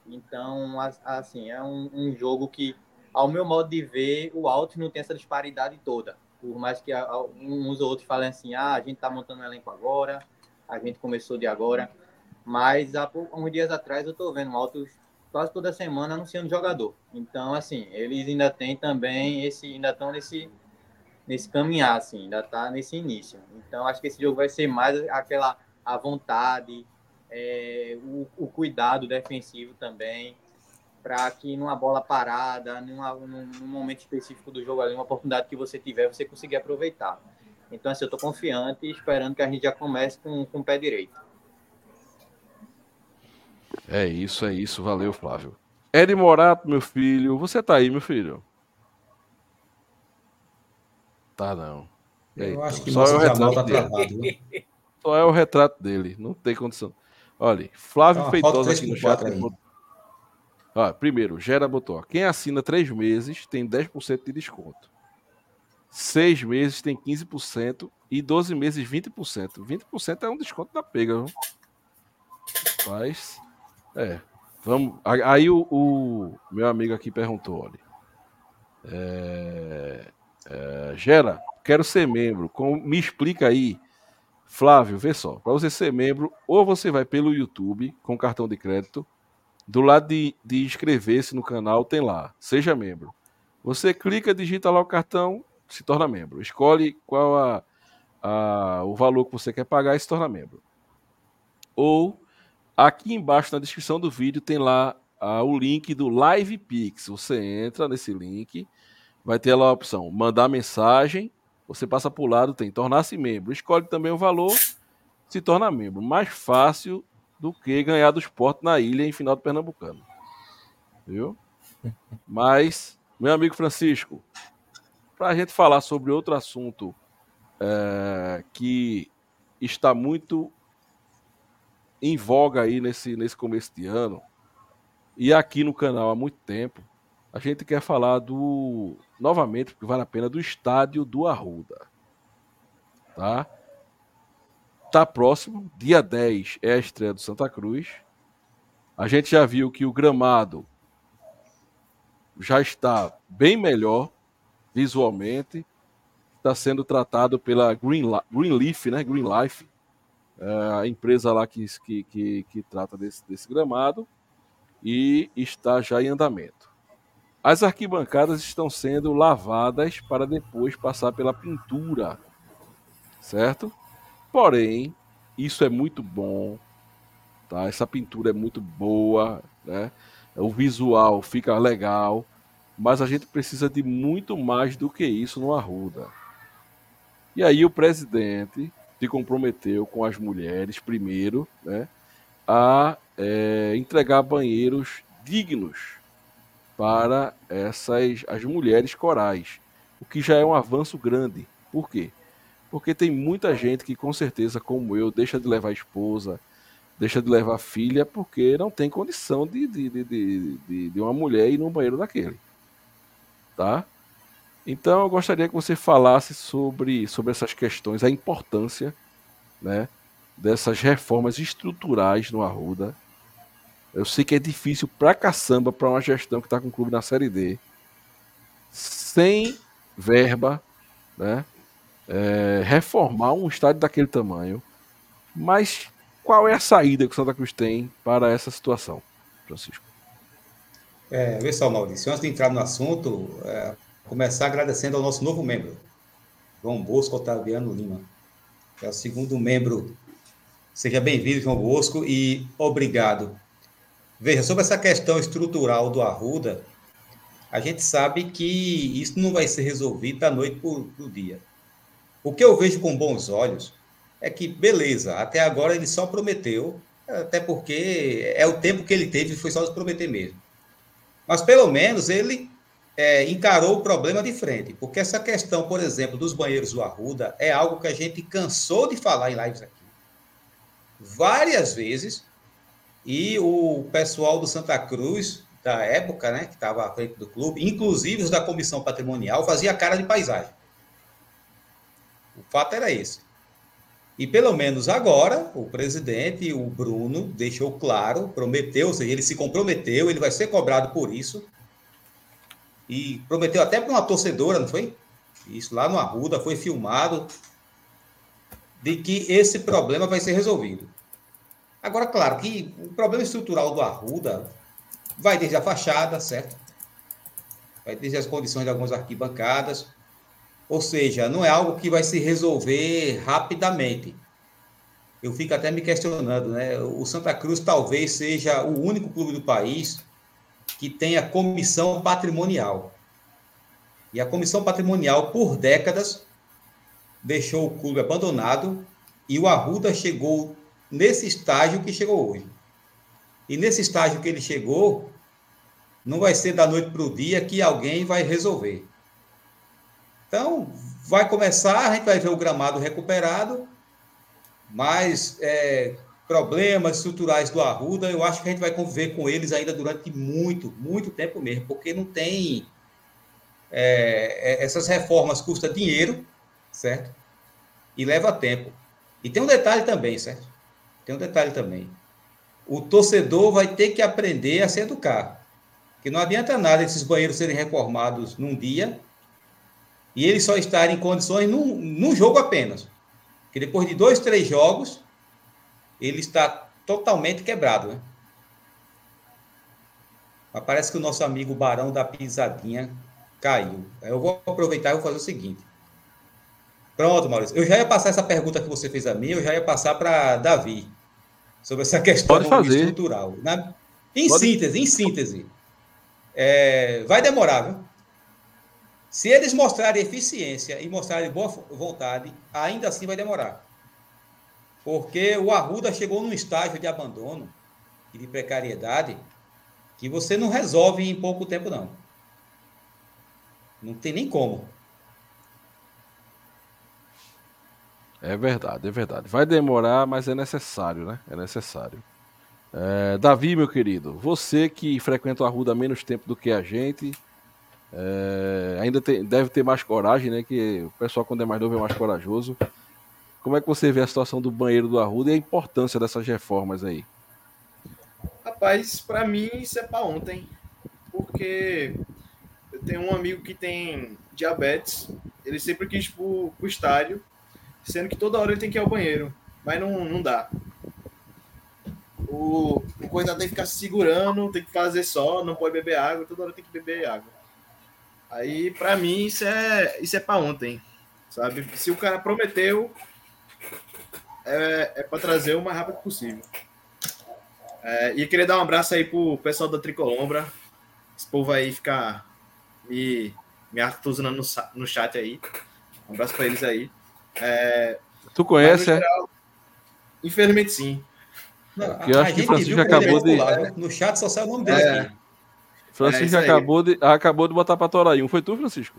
então, assim, é um, um, jogo que, ao meu modo de ver, o Alto não tem essa disparidade toda. Por mais que uns ou outros falem assim, ah, a gente está montando um elenco agora, a gente começou de agora. Mas há uns dias atrás eu estou vendo Altos quase toda semana anunciando jogador. Então, assim, eles ainda têm também esse, ainda estão nesse nesse caminhar, assim, ainda está nesse início. Então, acho que esse jogo vai ser mais aquela a vontade, é, o, o, cuidado defensivo também, para que numa bola parada, numa, num, num, momento específico do jogo ali, uma oportunidade que você tiver, você conseguir aproveitar. Então, assim, eu estou confiante e esperando que a gente já comece com, com o pé direito. É isso, é isso. Valeu, Flávio. Ed Morato, meu filho. Você tá aí, meu filho? Tá, não. Eu acho que só é o retrato tá travado, né? Só é o retrato dele. Não tem condição. Olha, Flávio então, Feitosa aqui no chat. Ó, primeiro, Gera botou. Quem assina três meses tem 10% de desconto. Seis meses tem 15% e 12 meses 20%. 20% é um desconto da pega, viu? Mas, é. Vamos. Aí o, o meu amigo aqui perguntou, olha. É, é, Gera, quero ser membro. Com, me explica aí Flávio, vê só, para você ser membro, ou você vai pelo YouTube com cartão de crédito, do lado de, de inscrever-se no canal tem lá, seja membro. Você clica, digita lá o cartão, se torna membro. Escolhe qual a, a, o valor que você quer pagar e se torna membro. Ou aqui embaixo na descrição do vídeo tem lá a, o link do Live Pix. Você entra nesse link, vai ter lá a opção mandar mensagem você passa para o lado, tem tornar-se membro. Escolhe também o valor, se torna membro. Mais fácil do que ganhar do esporte na ilha em final do Pernambucano. Viu? Mas, meu amigo Francisco, para a gente falar sobre outro assunto é, que está muito em voga aí nesse, nesse começo de ano, e aqui no canal há muito tempo, a gente quer falar do, novamente, porque vale a pena, do estádio do Arruda. Tá? Tá próximo, dia 10 é a estreia do Santa Cruz. A gente já viu que o gramado já está bem melhor visualmente. Está sendo tratado pela Green, Greenleaf, né? Green Life, é a empresa lá que, que, que, que trata desse, desse gramado, e está já em andamento. As arquibancadas estão sendo lavadas para depois passar pela pintura, certo? Porém, isso é muito bom, tá? Essa pintura é muito boa, né? O visual fica legal, mas a gente precisa de muito mais do que isso no Arruda. E aí o presidente se comprometeu com as mulheres, primeiro, né, a é, entregar banheiros dignos para essas as mulheres corais, o que já é um avanço grande. Por quê? Porque tem muita gente que, com certeza, como eu, deixa de levar esposa, deixa de levar filha, porque não tem condição de, de, de, de, de uma mulher ir num banheiro daquele. Tá? Então eu gostaria que você falasse sobre, sobre essas questões, a importância né, dessas reformas estruturais no Arruda. Eu sei que é difícil pra caçamba para uma gestão que está com o clube na Série D, sem verba, né, é, reformar um estádio daquele tamanho. Mas qual é a saída que o Santa Cruz tem para essa situação, Francisco? É, vê só, Maurício, antes de entrar no assunto, é, começar agradecendo ao nosso novo membro, João Bosco Otaviano Lima, que é o segundo membro. Seja bem-vindo, João Bosco, e obrigado. Veja, sobre essa questão estrutural do Arruda, a gente sabe que isso não vai ser resolvido da noite para o dia. O que eu vejo com bons olhos é que, beleza, até agora ele só prometeu, até porque é o tempo que ele teve, foi só prometer mesmo. Mas pelo menos ele é, encarou o problema de frente, porque essa questão, por exemplo, dos banheiros do Arruda é algo que a gente cansou de falar em lives aqui várias vezes, e o pessoal do Santa Cruz, da época, né, que estava à frente do clube, inclusive os da comissão patrimonial, fazia cara de paisagem. O fato era esse. E pelo menos agora, o presidente, o Bruno, deixou claro, prometeu, ou seja, ele se comprometeu, ele vai ser cobrado por isso, e prometeu até para uma torcedora, não foi? Isso lá no Arruda foi filmado de que esse problema vai ser resolvido. Agora, claro que o problema estrutural do Arruda vai desde a fachada, certo? Vai desde as condições de algumas arquibancadas. Ou seja, não é algo que vai se resolver rapidamente. Eu fico até me questionando, né? O Santa Cruz talvez seja o único clube do país que tem a comissão patrimonial. E a comissão patrimonial, por décadas, deixou o clube abandonado e o Arruda chegou nesse estágio que chegou hoje. E nesse estágio que ele chegou, não vai ser da noite para o dia que alguém vai resolver. Então, vai começar, a gente vai ver o gramado recuperado, mas é, problemas estruturais do Arruda, eu acho que a gente vai conviver com eles ainda durante muito, muito tempo mesmo, porque não tem. É, é, essas reformas custam dinheiro, certo? E leva tempo. E tem um detalhe também, certo? Tem um detalhe também. O torcedor vai ter que aprender a se educar. Porque não adianta nada esses banheiros serem reformados num dia e eles só estarem em condições num, num jogo apenas. Que depois de dois, três jogos, ele está totalmente quebrado. Né? Mas parece que o nosso amigo Barão da Pisadinha caiu. Eu vou aproveitar e vou fazer o seguinte. Pronto, Maurício. Eu já ia passar essa pergunta que você fez a mim, eu já ia passar para Davi. Sobre essa questão estrutural. Na, em Pode... síntese, em síntese. É, vai demorar, viu? Se eles mostrarem eficiência e mostrarem boa vontade, ainda assim vai demorar. Porque o Arruda chegou num estágio de abandono e de precariedade que você não resolve em pouco tempo, não. Não tem nem como. É verdade, é verdade. Vai demorar, mas é necessário, né? É necessário. É, Davi, meu querido, você que frequenta a Ruda há menos tempo do que a gente, é, ainda tem, deve ter mais coragem, né? Que o pessoal, quando é mais novo, é mais corajoso. Como é que você vê a situação do banheiro do Arruda e a importância dessas reformas aí? Rapaz, para mim isso é para ontem. Porque eu tenho um amigo que tem diabetes, ele sempre quis ir pro, pro estádio, sendo que toda hora ele tem que ir ao banheiro, mas não, não dá. O, o coisa tem que ficar se segurando, tem que fazer só, não pode beber água, toda hora tem que beber água. Aí, para mim, isso é, isso é para ontem, sabe? Se o cara prometeu, é, é para trazer o mais rápido possível. É, e queria dar um abraço aí pro pessoal da Tricolombra. Esse povo aí fica me, me artuzando no, no chat aí. Um abraço para eles aí. É, tu conhece, é? Infelizmente sim. Não, eu acho que o Francisco acabou de. Né? No chat só sai o nome dele é. aqui. Francisco é acabou, de, acabou de botar pra torar aí. Um foi tu, Francisco?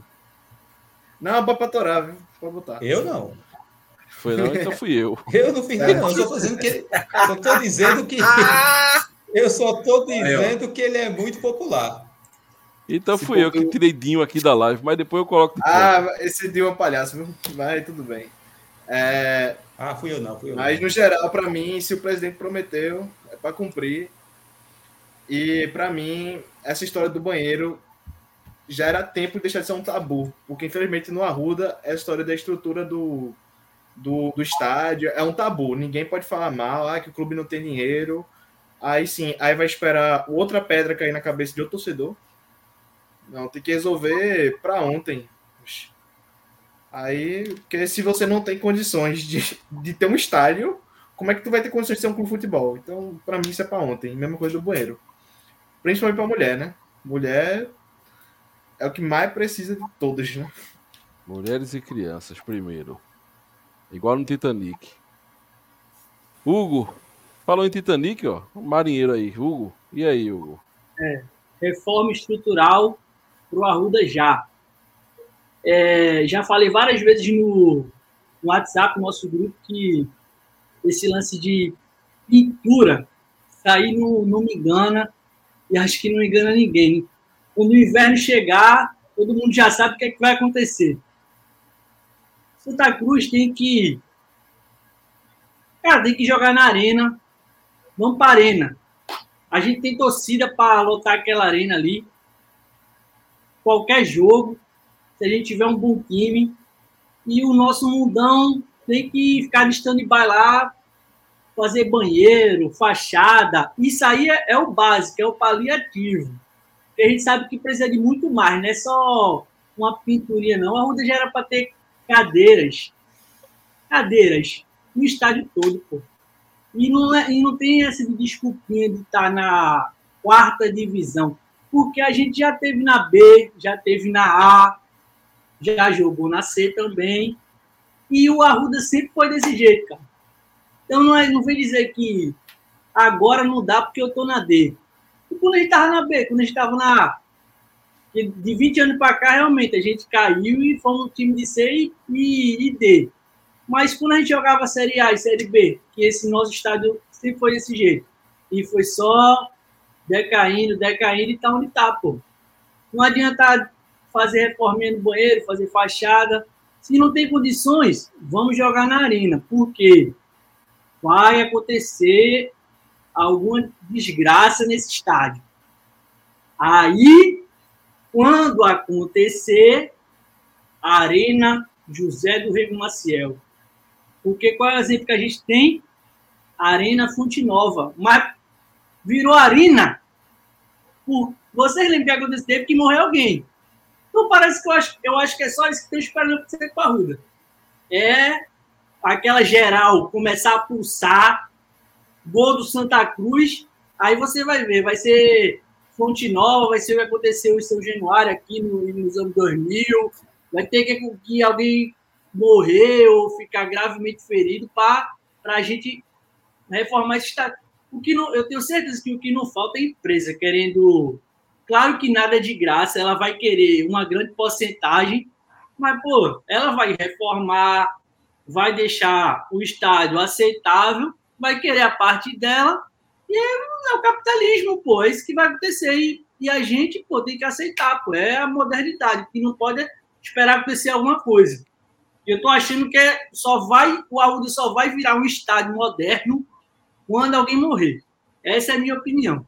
Não, pra torar, viu? Pode botar. Eu não. Foi não, então fui eu. Eu não fiz nada, não. Só tô dizendo que ele. Só tô dizendo que. eu só tô dizendo que ele é muito popular. Então Se fui eu que tirei Dinho aqui da live, mas depois eu coloco. Ah, esse Dinho é um palhaço, viu? Vai, tudo bem. É... Ah, fui eu não, fui eu. Mas não. no geral, para mim, se o presidente prometeu, é para cumprir. E para mim, essa história do banheiro já era tempo de deixar de ser um tabu, porque infelizmente no Arruda é a história da estrutura do, do, do estádio é um tabu. Ninguém pode falar mal, ah, que o clube não tem dinheiro. Aí sim, aí vai esperar outra pedra cair na cabeça de outro torcedor. Não, tem que resolver para ontem. Aí, porque se você não tem condições de, de ter um estádio, como é que tu vai ter condições de ser um clube de futebol? Então, para mim, isso é para ontem. Mesma coisa do banheiro. Principalmente para mulher, né? Mulher é o que mais precisa de todas, né? Mulheres e crianças, primeiro. Igual no Titanic. Hugo, falou em Titanic, ó. Um marinheiro aí. Hugo, e aí, Hugo? É, reforma estrutural pro Arruda já. É, já falei várias vezes no, no WhatsApp, nosso grupo, que esse lance de pintura, sair não, não me engana, e acho que não engana ninguém. Quando o inverno chegar, todo mundo já sabe o que, é que vai acontecer. Santa Cruz tem que. Cara, tem que jogar na arena. Vamos para arena. A gente tem torcida para lotar aquela arena ali. Qualquer jogo. Se a gente tiver um bom time. E o nosso mundão tem que ficar de stand-by lá, fazer banheiro, fachada. Isso aí é, é, o básico, é o paliativo. Porque a gente sabe que precisa de muito mais, não é só uma pinturinha, não. A Ruda já era para ter cadeiras. Cadeiras no estádio todo, pô. E não, é, e não tem essa de desculpinha de estar tá na quarta divisão. Porque a gente já teve na B, já teve na A, já jogou na C também. E o Arruda sempre foi desse jeito, cara. Então não, é, não vem dizer que agora não dá porque eu tô na D. E quando a gente tava na B, quando a gente tava na A, de 20 anos para cá, realmente, a gente caiu e fomos um time de C e, e, e, D. Mas quando a gente jogava Série A e Série B, que esse nosso estádio sempre foi desse jeito, e foi só decaindo, decaindo e tá onde tá, pô. Não adianta fazer reforminha no banheiro, fazer fachada. Se não tem condições, vamos jogar na arena. Por quê? Vai acontecer alguma desgraça nesse estádio. Aí quando acontecer, Arena José do Rego Maciel. Porque qual é o exemplo que a gente tem? Arena Fonte Nova. Mas virou Arena. Por... Vocês lembram que aconteceu? Teve que morrer alguém. Então parece que eu acho, eu acho que é só isso que estão esperando acontecer com a Ruda. É aquela geral começar a pulsar, gol do Santa Cruz, aí você vai ver, vai ser Fonte Nova, vai ser o que aconteceu em São Januário aqui no, nos anos 2000. Vai ter que, que alguém morrer ou ficar gravemente ferido para a gente reformar esse estado. O que não, eu tenho certeza que o que não falta é empresa querendo. Claro que nada é de graça, ela vai querer uma grande porcentagem, mas, pô, ela vai reformar, vai deixar o estádio aceitável, vai querer a parte dela, e é, o capitalismo, pô, é isso que vai acontecer. E, e a gente, pô, tem que aceitar, pô, é a modernidade, que não pode esperar acontecer alguma coisa. Eu tô achando que é, só vai, o Arruda só vai virar um estádio moderno quando alguém morrer. Essa é a minha opinião.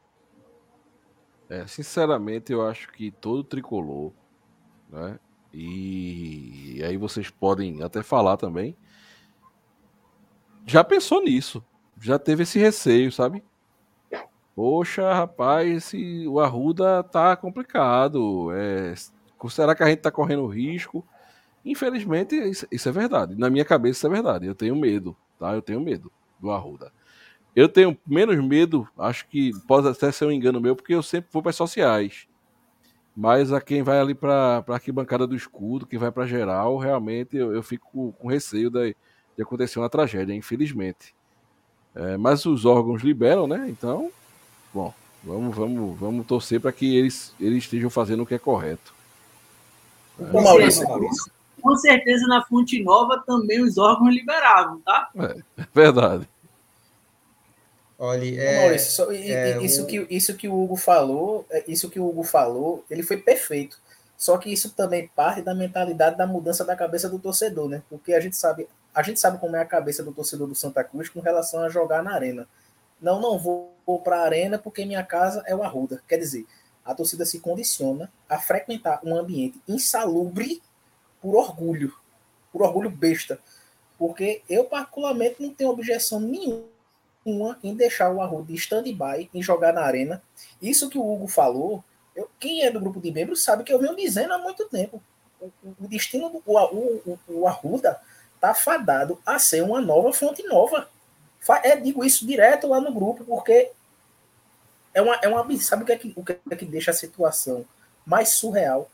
É, sinceramente, eu acho que todo tricolor, né? E aí vocês podem até falar também. Já pensou nisso? Já teve esse receio, sabe? Poxa, rapaz, esse, o Arruda tá complicado. É, será que a gente tá correndo risco? Infelizmente, isso, isso, é verdade. Na minha cabeça, isso é verdade. Eu tenho medo, tá? Eu tenho medo do Arruda. Eu tenho menos medo, acho que pode até ser um engano meu, porque eu sempre vou para as sociais. Mas a quem vai ali para a arquibancada do escudo, quem vai para geral, realmente eu, eu fico com, com receio de, de, acontecer uma tragédia, infelizmente. É, mas os órgãos liberam, né? Então, bom, vamos, vamos, vamos torcer para que eles, eles estejam fazendo o que é correto. É. Maurício, Com certeza na Fonte Nova também os órgãos liberavam, tá? É, é verdade. Olha, é, Maurício, só, é, isso, o... que, isso que o Hugo falou, é, isso que o Hugo falou, ele foi perfeito. Só que isso também parte da mentalidade da mudança da cabeça do torcedor, né? Porque a gente sabe, a gente sabe como é a cabeça do torcedor do Santa Cruz com relação a jogar na arena. Não, não vou, vou para a arena porque minha casa é o Arruda. Quer dizer, a torcida se condiciona a frequentar um ambiente insalubre por orgulho, por orgulho besta. Porque eu, particularmente, não tenho objeção nenhuma uma em deixar o Arruda de stand-by, em jogar na arena. Isso que o Hugo falou, eu, quem é do grupo de membros sabe que eu venho dizendo há muito tempo. O, o destino do o, o, o Arruda tá fadado a ser uma nova fonte nova. É, digo isso direto lá no grupo, porque é uma, é uma sabe o que, é que, o que é que deixa a situação mais surreal?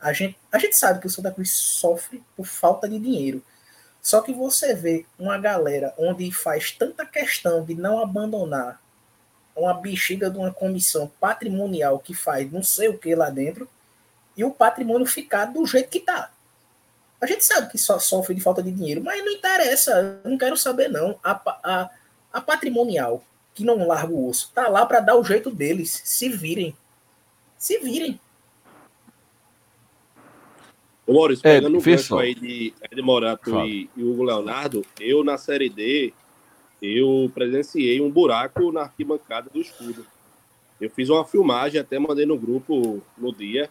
A gente, a gente sabe que o Santa Cruz sofre por falta de dinheiro. Só que você vê uma galera onde faz tanta questão de não abandonar uma bexiga de uma comissão patrimonial que faz não sei o que lá dentro e o patrimônio ficar do jeito que tá. A gente sabe que só sofre de falta de dinheiro, mas não interessa, não quero saber não. A, a, a patrimonial, que não larga o osso, tá lá para dar o jeito deles, se virem. Se virem. Ô Maurício, é, pegando o gancho aí de Ed Morato e, e Hugo Leonardo, eu na Série D, eu presenciei um buraco na arquibancada do escudo. Eu fiz uma filmagem, até mandei no grupo no dia.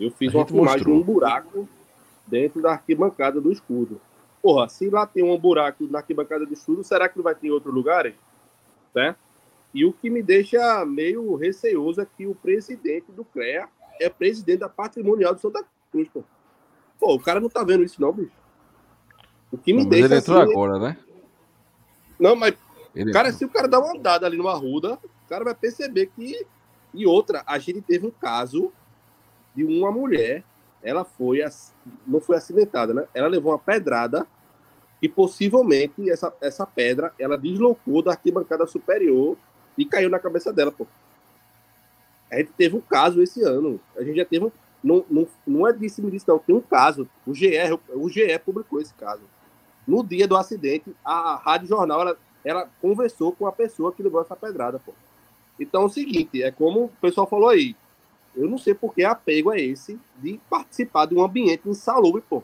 Eu fiz uma filmagem mostrou. de um buraco dentro da arquibancada do escudo. Porra, se lá tem um buraco na arquibancada do escudo, será que não vai ter em outros lugares? Né? E o que me deixa meio receoso é que o presidente do CREA é presidente da patrimonial do Santa Cruz, pô. Pô, o cara não tá vendo isso, não, bicho. O que me não, deixa. Mas ele entrou assim, agora, né? Não, mas. Ele... Cara, se o cara dá uma andada ali numa ruda, o cara vai perceber que. E outra, a gente teve um caso de uma mulher, ela foi. Não foi acidentada, né? Ela levou uma pedrada e possivelmente essa, essa pedra ela deslocou da arquibancada superior e caiu na cabeça dela, pô. A gente teve um caso esse ano. A gente já teve um, não, não, não é disse-me disso, não. Tem um caso. O GE, o GE publicou esse caso. No dia do acidente, a Rádio Jornal ela, ela conversou com a pessoa que levou essa pedrada, pô. Então é o seguinte, é como o pessoal falou aí. Eu não sei por que apego é esse de participar de um ambiente insalubre, pô.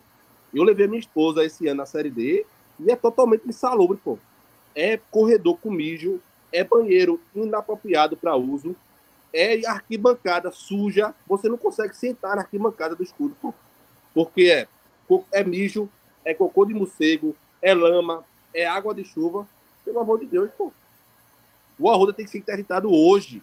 Eu levei minha esposa esse ano na Série D e é totalmente insalubre, pô. É corredor com mijo, é banheiro inapropriado para uso, é arquibancada suja, você não consegue sentar na arquibancada do escudo, pô. porque é, é mijo, é cocô de morcego, é lama, é água de chuva. Pelo amor de Deus, pô. O Arruda tem que ser interditado hoje.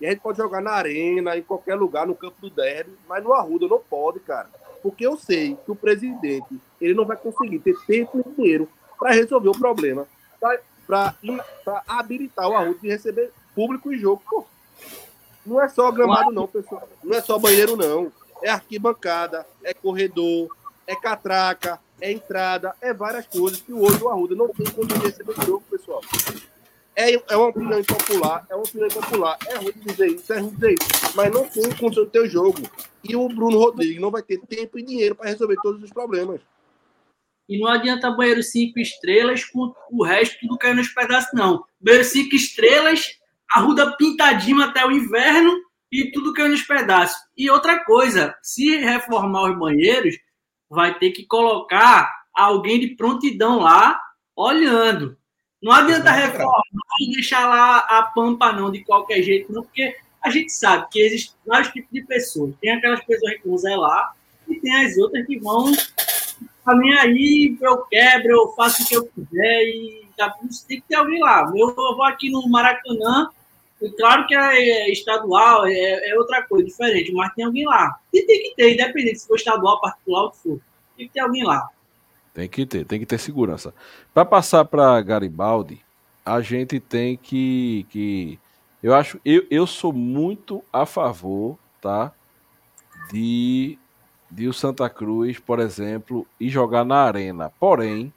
E a gente pode jogar na arena, em qualquer lugar, no campo do derby, mas no Arruda não pode, cara. Porque eu sei que o presidente ele não vai conseguir ter tempo e dinheiro para resolver o problema, para habilitar o Arruda de receber público em jogo. Pô. Não é só gramado, não, pessoal. Não é só banheiro, não. É arquibancada, é corredor, é catraca, é entrada, é várias coisas que hoje o Arruda não tem como receber jogo, pessoal. É, é uma opinião impopular, é uma opinião impopular. É ruim dizer isso, é ruim dizer isso. Mas não tem condição de ter o jogo. E o Bruno Rodrigues não vai ter tempo e dinheiro para resolver todos os problemas. E não adianta banheiro cinco estrelas com o resto tudo caindo nos pedaços, não. Banheiro cinco estrelas, arruda pintadinho até o inverno e tudo caindo nos pedaços. E outra coisa, se reformar os banheiros, vai ter que colocar alguém de prontidão lá olhando. Não adianta reformar e deixar lá a pampa, não, de qualquer jeito, não, porque a gente sabe que existem vários tipos de pessoas. Tem aquelas pessoas que vão zelar e tem as outras que vão a minha aí, eu quebro, eu faço o que eu quiser e tá, tem que ter alguém lá. Eu vou aqui no Maracanã, e claro que é estadual, é, é, outra coisa, diferente, mas tem alguém lá. E tem que ter, independente se for estadual, particular, o que for. Tem que ter alguém lá. Tem que ter, tem que ter segurança. Para passar para Garibaldi, a gente tem que, que eu acho, eu, eu sou muito a favor, tá, de de o Santa Cruz, por exemplo, e jogar na arena. Porém,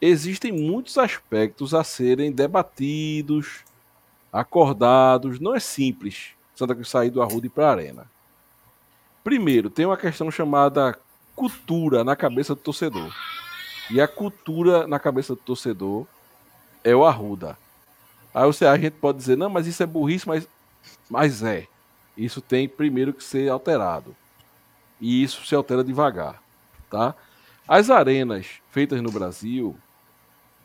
existem muitos aspectos a serem debatidos, acordados. Não é simples Santa Cruz sair do Arruda e para a arena. Primeiro, tem uma questão chamada cultura na cabeça do torcedor. E a cultura na cabeça do torcedor é o Arruda. Aí você, a gente pode dizer, não, mas isso é burrice, mas, mas é. Isso tem primeiro que ser alterado e isso se altera devagar, tá? As arenas feitas no Brasil,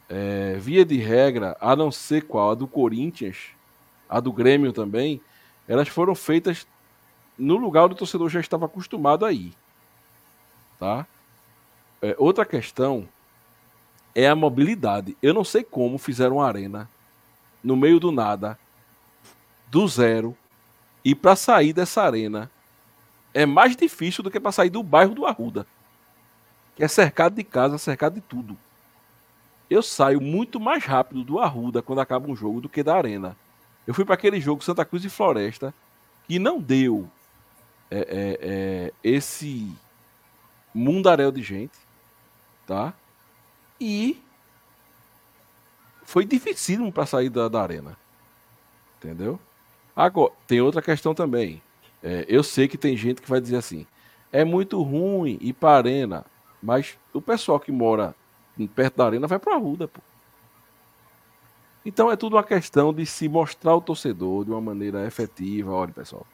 é, via de regra, a não ser qual, a do Corinthians, a do Grêmio também, elas foram feitas no lugar onde o torcedor já estava acostumado a ir, tá? É, outra questão é a mobilidade. Eu não sei como fizeram uma arena no meio do nada, do zero, e para sair dessa arena é mais difícil do que para sair do bairro do Arruda, que é cercado de casa, cercado de tudo. Eu saio muito mais rápido do Arruda quando acaba um jogo do que da Arena. Eu fui para aquele jogo Santa Cruz e Floresta que não deu é, é, é, esse mundaréu de gente, tá? E foi dificílimo para sair da, da arena, entendeu? Agora tem outra questão também. É, eu sei que tem gente que vai dizer assim: é muito ruim ir para arena, mas o pessoal que mora perto da arena vai para a Ruda, pô. Então é tudo uma questão de se mostrar ao torcedor de uma maneira efetiva. Olha, pessoal,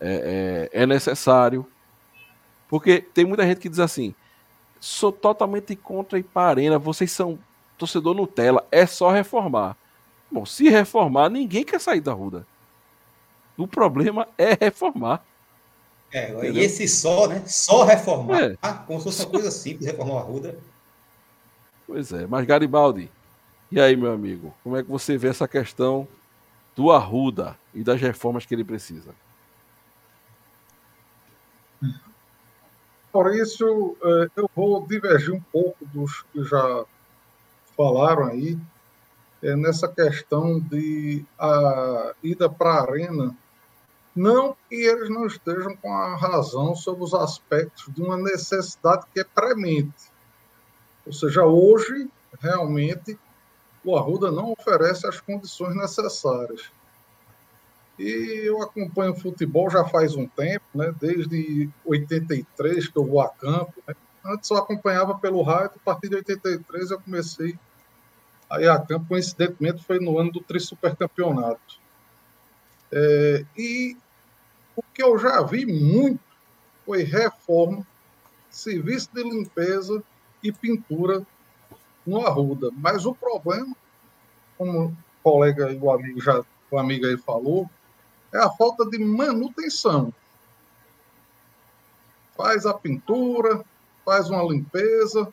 é, é, é necessário. Porque tem muita gente que diz assim: sou totalmente contra ir para arena, vocês são torcedor Nutella, é só reformar. Bom, se reformar, ninguém quer sair da Ruda. O problema é reformar. É, Entendeu? e esse só, né? Só reformar. É. Ah, como se fosse uma coisa simples, reformar a Ruda. Pois é, mas Garibaldi, e aí, meu amigo, como é que você vê essa questão do Arruda e das reformas que ele precisa? Por isso, é, eu vou divergir um pouco dos que já falaram aí, é, nessa questão de a ida para a arena não que eles não estejam com a razão sobre os aspectos de uma necessidade que é premente. Ou seja, hoje, realmente, o Arruda não oferece as condições necessárias. E eu acompanho futebol já faz um tempo, né? desde 83 que eu vou a campo. Né? Antes eu acompanhava pelo rádio, a partir de 83 eu comecei a ir a campo, coincidentemente foi no ano do Tri Supercampeonato. É, e o que eu já vi muito foi reforma, serviço de limpeza e pintura no Arruda. Mas o problema, como o colega e o amigo já o amigo aí falou, é a falta de manutenção. Faz a pintura, faz uma limpeza.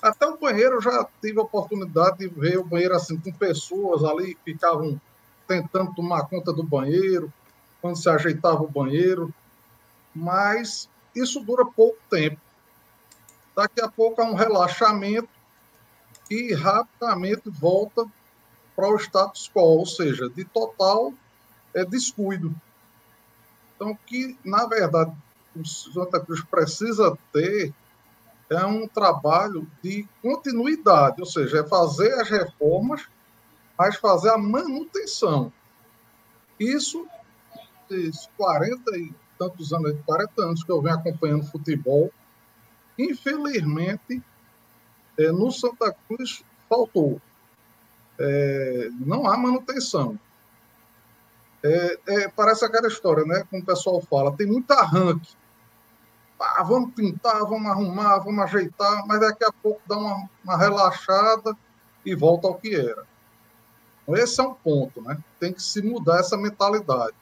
Até o banheiro eu já tive a oportunidade de ver o banheiro assim com pessoas ali que ficavam tentando tomar conta do banheiro, quando se ajeitava o banheiro, mas isso dura pouco tempo. Daqui a pouco há um relaxamento e rapidamente volta para o status quo, ou seja, de total é, descuido. Então, que, na verdade, o Santa Cruz precisa ter é um trabalho de continuidade, ou seja, é fazer as reformas, mas fazer a manutenção. Isso esses 40 e tantos anos, 40 anos que eu venho acompanhando futebol, Infelizmente, é, no Santa Cruz faltou. É, não há manutenção. É, é, parece aquela história, né? Como o pessoal fala, tem muito arranque. Ah, vamos pintar, vamos arrumar, vamos ajeitar, mas daqui a pouco dá uma, uma relaxada e volta ao que era. Então, esse é um ponto, né? Tem que se mudar essa mentalidade.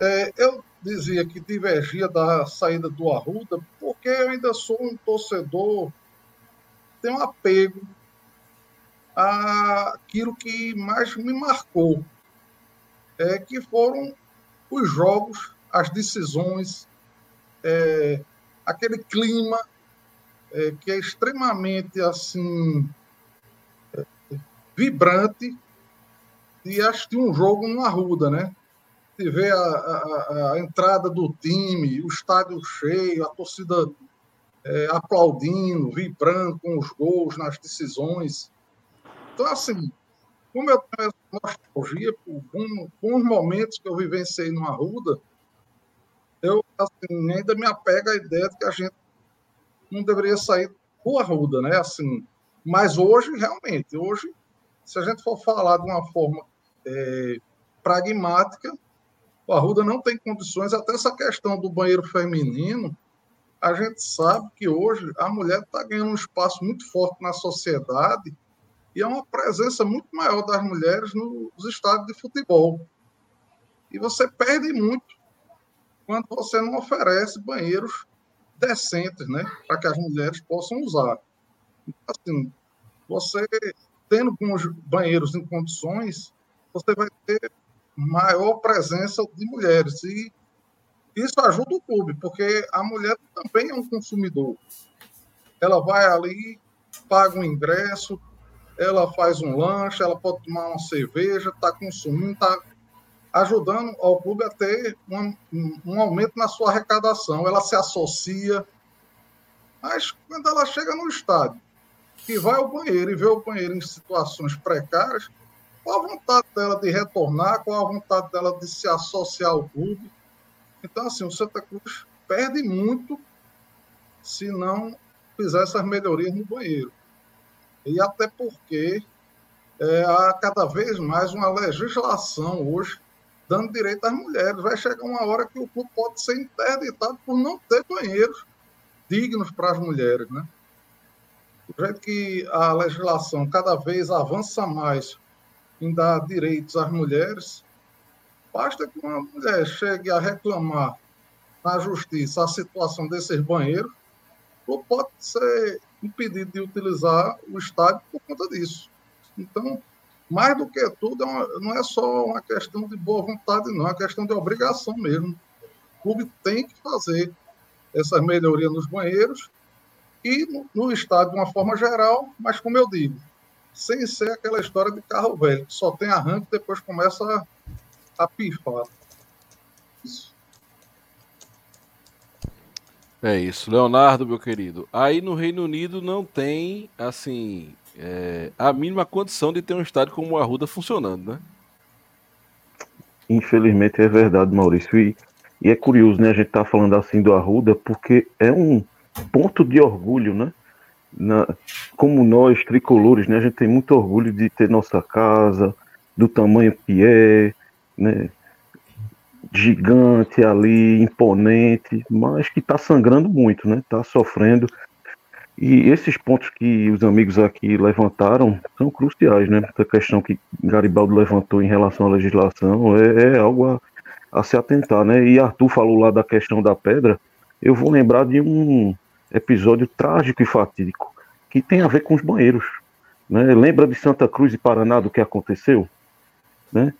É, eu dizia que divergia da saída do Arruda, porque eu ainda sou um torcedor, tenho um apego àquilo que mais me marcou, é, que foram os jogos, as decisões, é, aquele clima é, que é extremamente assim é, vibrante e assistir um jogo no Arruda, né? De ver a, a, a, entrada do time, o estádio cheio, a torcida é, aplaudindo, vibrando com os gols nas decisões. Então, assim, como eu tenho essa nostalgia por bons momentos que eu vivenciei no Arruda, eu assim, ainda me apego à ideia de que a gente não deveria sair do Arruda, né? Assim, mas hoje, realmente, hoje, se a gente for falar de uma forma é, pragmática, o Arruda não tem condições, até essa questão do banheiro feminino, a gente sabe que hoje a mulher está ganhando um espaço muito forte na sociedade e é uma presença muito maior das mulheres nos estádios de futebol. E você perde muito quando você não oferece banheiros decentes, né, para que as mulheres possam usar. Então, assim, você tendo bons banheiros em condições, você vai ter maior presença de mulheres e isso ajuda o clube, porque a mulher também é um consumidor. Ela vai ali, paga um ingresso, ela faz um lanche, ela pode tomar uma cerveja, está consumindo, está ajudando ao clube a ter um, um, aumento na sua arrecadação. Ela se associa. Mas quando ela chega no estádio, que vai ao banheiro e vê o banheiro em situações precárias, qual a vontade dela de retornar, qual a vontade dela de se associar ao clube. Então, assim, o Santa Cruz perde muito se não fizer essas melhorias no banheiro e até porque é, há cada vez mais uma legislação hoje dando direito às mulheres. Vai chegar uma hora que o clube pode ser interditado por não ter banheiros dignos para as mulheres, né? Do jeito que a legislação cada vez avança mais em dar direitos às mulheres, basta que uma mulher chegue a reclamar na justiça a situação desses banheiros, ou pode ser impedido de utilizar o estádio por conta disso. Então, mais do que tudo, é não é só uma questão de boa vontade, não, é uma questão de obrigação mesmo. O clube tem que fazer essas melhorias nos banheiros e no, no estádio de uma forma geral, mas como eu digo, sem ser aquela história de carro velho, que só tem arranque e depois começa a, a pifar. Isso. É isso, Leonardo, meu querido. Aí no Reino Unido não tem, assim, é, a mínima condição de ter um estádio como o Arruda funcionando, né? Infelizmente é verdade, Maurício. E, e é curioso, né? A gente tá falando assim do Arruda porque é um ponto de orgulho, né? Na, como nós, tricolores, né? A gente tem muito orgulho de ter nossa casa, do tamanho que é, né? gigante ali, imponente, mas que está sangrando muito, né? Está sofrendo. E esses pontos que os amigos aqui levantaram são cruciais, né? Essa questão que Garibaldo levantou em relação à legislação é, é algo a, a, se atentar, né? E Arthur falou lá da questão da pedra. Eu vou lembrar de um episódio trágico e fatídico que tem a ver com os banheiros. Né? Lembra de Santa Cruz e Paraná do que aconteceu? Né?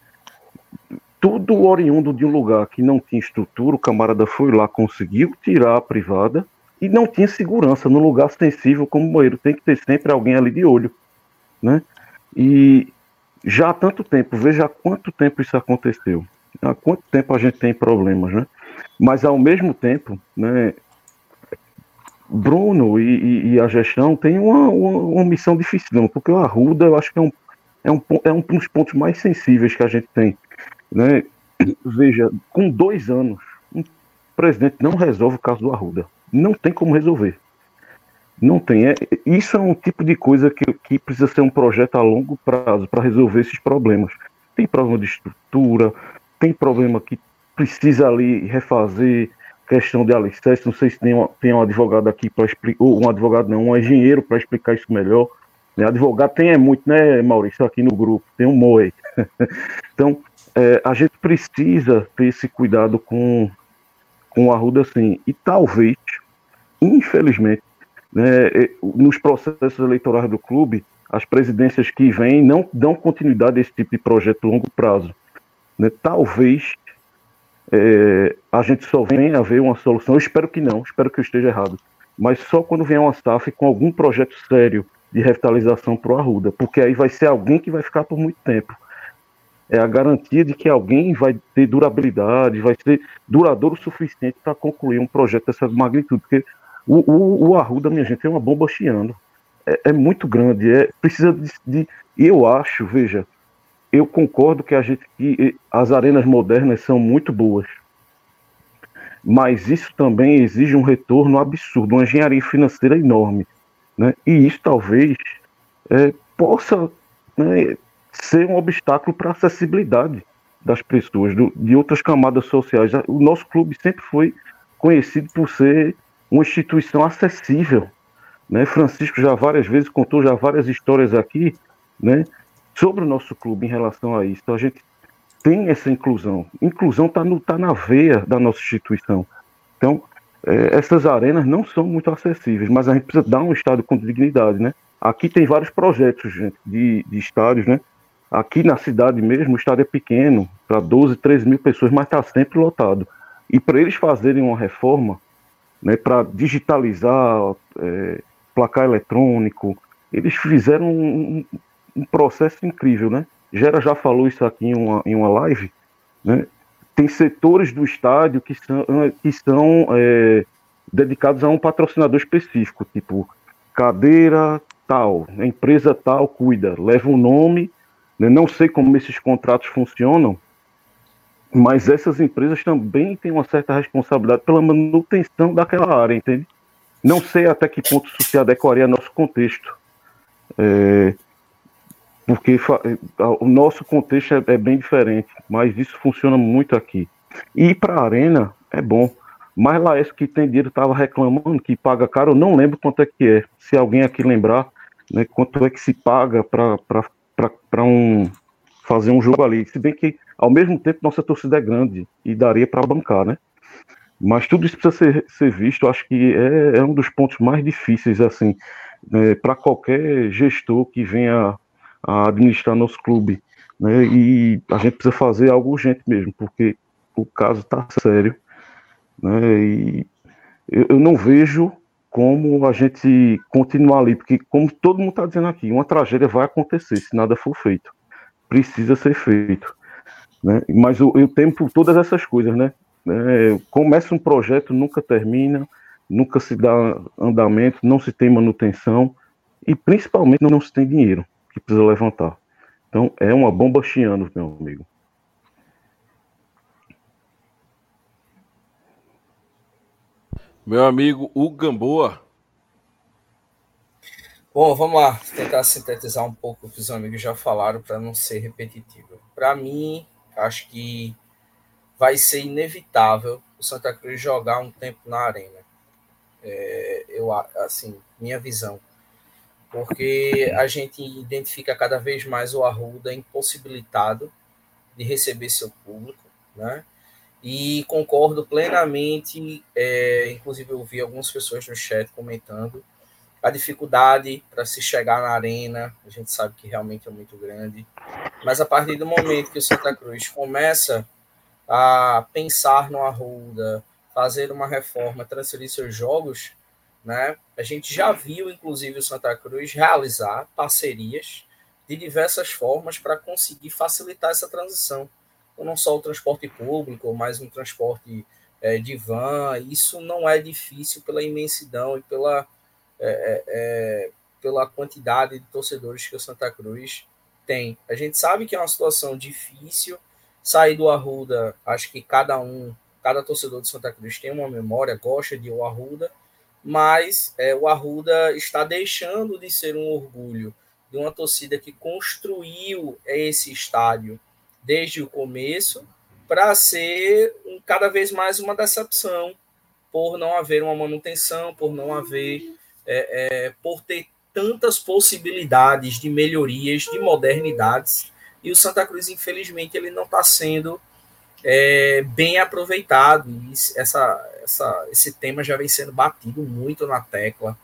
tudo oriundo de um lugar que não tinha estrutura, o camarada foi lá, conseguiu tirar a privada e não tinha segurança no lugar sensível como o banheiro. Tem que ter sempre alguém ali de olho, né? E já há tanto tempo, veja há quanto tempo isso aconteceu, há quanto tempo a gente tem problemas, né? Mas ao mesmo tempo, né, Bruno e, e, a gestão têm uma, uma, uma, missão difícil, não, porque o Arruda eu acho que é um, é, um, é um dos pontos mais sensíveis que a gente tem né? Veja, com dois anos, o presidente não resolve o caso do Arruda. não tem como resolver. Não tem. É, isso é um tipo de coisa que, que precisa ser um projeto a longo prazo para resolver esses problemas. Tem problema de estrutura, tem problema que precisa ali refazer questão de alicerce. Não sei se tem, tem um advogado aqui para explicar, ou um advogado não, um engenheiro para explicar isso melhor. Né? Advogado tem é muito, né, Maurício, aqui no grupo, tem um MOE. então, é, a gente precisa ter esse cuidado com, com o Arruda, sim. E talvez, infelizmente, né, nos processos eleitorais do clube, as presidências que vêm não dão continuidade a esse tipo de projeto a longo prazo. Né? Talvez é, a gente só venha a ver uma solução, eu espero que não, espero que eu esteja errado, mas só quando vier uma SAF com algum projeto sério de revitalização para o Arruda, porque aí vai ser alguém que vai ficar por muito tempo. É a garantia de que alguém vai ter durabilidade, vai ser duradouro o suficiente para concluir um projeto dessa magnitude, porque o, o, o Arruda, minha gente, é uma bomba chiando. É, é muito grande, é, precisa de, de. Eu acho, veja, eu concordo que a gente que as arenas modernas são muito boas. Mas isso também exige um retorno absurdo, uma engenharia financeira enorme. Né? E isso talvez é, possa né, ser um obstáculo para a acessibilidade das pessoas, do, de outras camadas sociais. O nosso clube sempre foi conhecido por ser uma instituição acessível. Né? Francisco já várias vezes contou já várias histórias aqui né, sobre o nosso clube em relação a isso. A gente tem essa inclusão. Inclusão está tá na veia da nossa instituição. Então, é, essas arenas não são muito acessíveis, mas a gente precisa dar um estádio com dignidade, né? Aqui tem vários projetos, gente, de, de estádios, né? Aqui na cidade mesmo, o estádio é pequeno, para 12, 13 mil pessoas, mas está sempre lotado. E para eles fazerem uma reforma, né, para digitalizar é, placar eletrônico. Eles fizeram um, um, processo incrível, né? Gera já falou isso aqui em uma, em uma live, né? Tem setores do estádio que são, que são é, dedicados a um patrocinador específico, tipo cadeira tal, empresa tal cuida, leva o um nome, né? não sei como esses contratos funcionam, mas essas empresas também têm uma certa responsabilidade pela manutenção daquela área, entende? Não sei até que ponto isso se adequaria ao nosso contexto. É, porque o nosso contexto é, é, bem diferente, mas isso funciona muito aqui. E para a Arena é bom. Mas lá esse que tem dinheiro estava reclamando que paga caro, eu não lembro quanto é que é. Se alguém aqui lembrar, né, quanto é que se paga para um, fazer um jogo ali. Se bem que ao mesmo tempo, nossa torcida é grande e daria para bancar, né? Mas tudo isso precisa ser, ser visto. Acho que é, é, um dos pontos mais difíceis, assim, né, para qualquer gestor que venha administrar nosso clube. Né, e a gente precisa fazer algo urgente mesmo, porque o caso está sério. Né, e eu, eu não vejo como a gente continuar ali, porque, como todo mundo está dizendo aqui, uma tragédia vai acontecer se nada for feito. Precisa ser feito. Né? Mas eu, eu temo por todas essas coisas, né? É, começa um projeto, nunca termina, nunca se dá andamento, não se tem manutenção e principalmente não se tem dinheiro que precisa levantar. Então é uma bomba chiando, meu amigo. Meu amigo o Gamboa. Bom, vamos lá, tentar sintetizar um pouco o que os amigos já falaram para não ser repetitivo. Para mim, acho que vai ser inevitável o Santa Cruz jogar um tempo na arena. É, eu assim, minha visão. Porque a gente identifica cada vez mais o Arruda impossibilitado de receber seu público, né? E concordo plenamente, é, inclusive eu vi algumas pessoas no chat comentando a dificuldade para se chegar na arena, a gente sabe que realmente é muito grande. Mas a partir do momento que o Santa Cruz começa a pensar no Arruda, fazer uma reforma, transferir seus jogos, né? A gente já viu, inclusive, o Santa Cruz realizar parcerias de diversas formas para conseguir facilitar essa transição. Então, não só o transporte público, mas um transporte é, de van. Isso não é difícil pela imensidão e pela é, é, é, pela quantidade de torcedores que o Santa Cruz tem. A gente sabe que é uma situação difícil. Sair do Arruda, acho que cada um, cada torcedor de Santa Cruz tem uma memória, gosta de o Arruda, mas é, o Arruda está deixando de ser um orgulho de uma torcida que construiu esse estádio desde o começo para ser um, cada vez mais uma decepção por não haver uma manutenção, por não haver, é, é, por ter tantas possibilidades de melhorias, de modernidades, e o Santa Cruz, infelizmente, ele não está sendo é, bem aproveitado. E essa, essa, esse tema já vem sendo batido muito na tecla.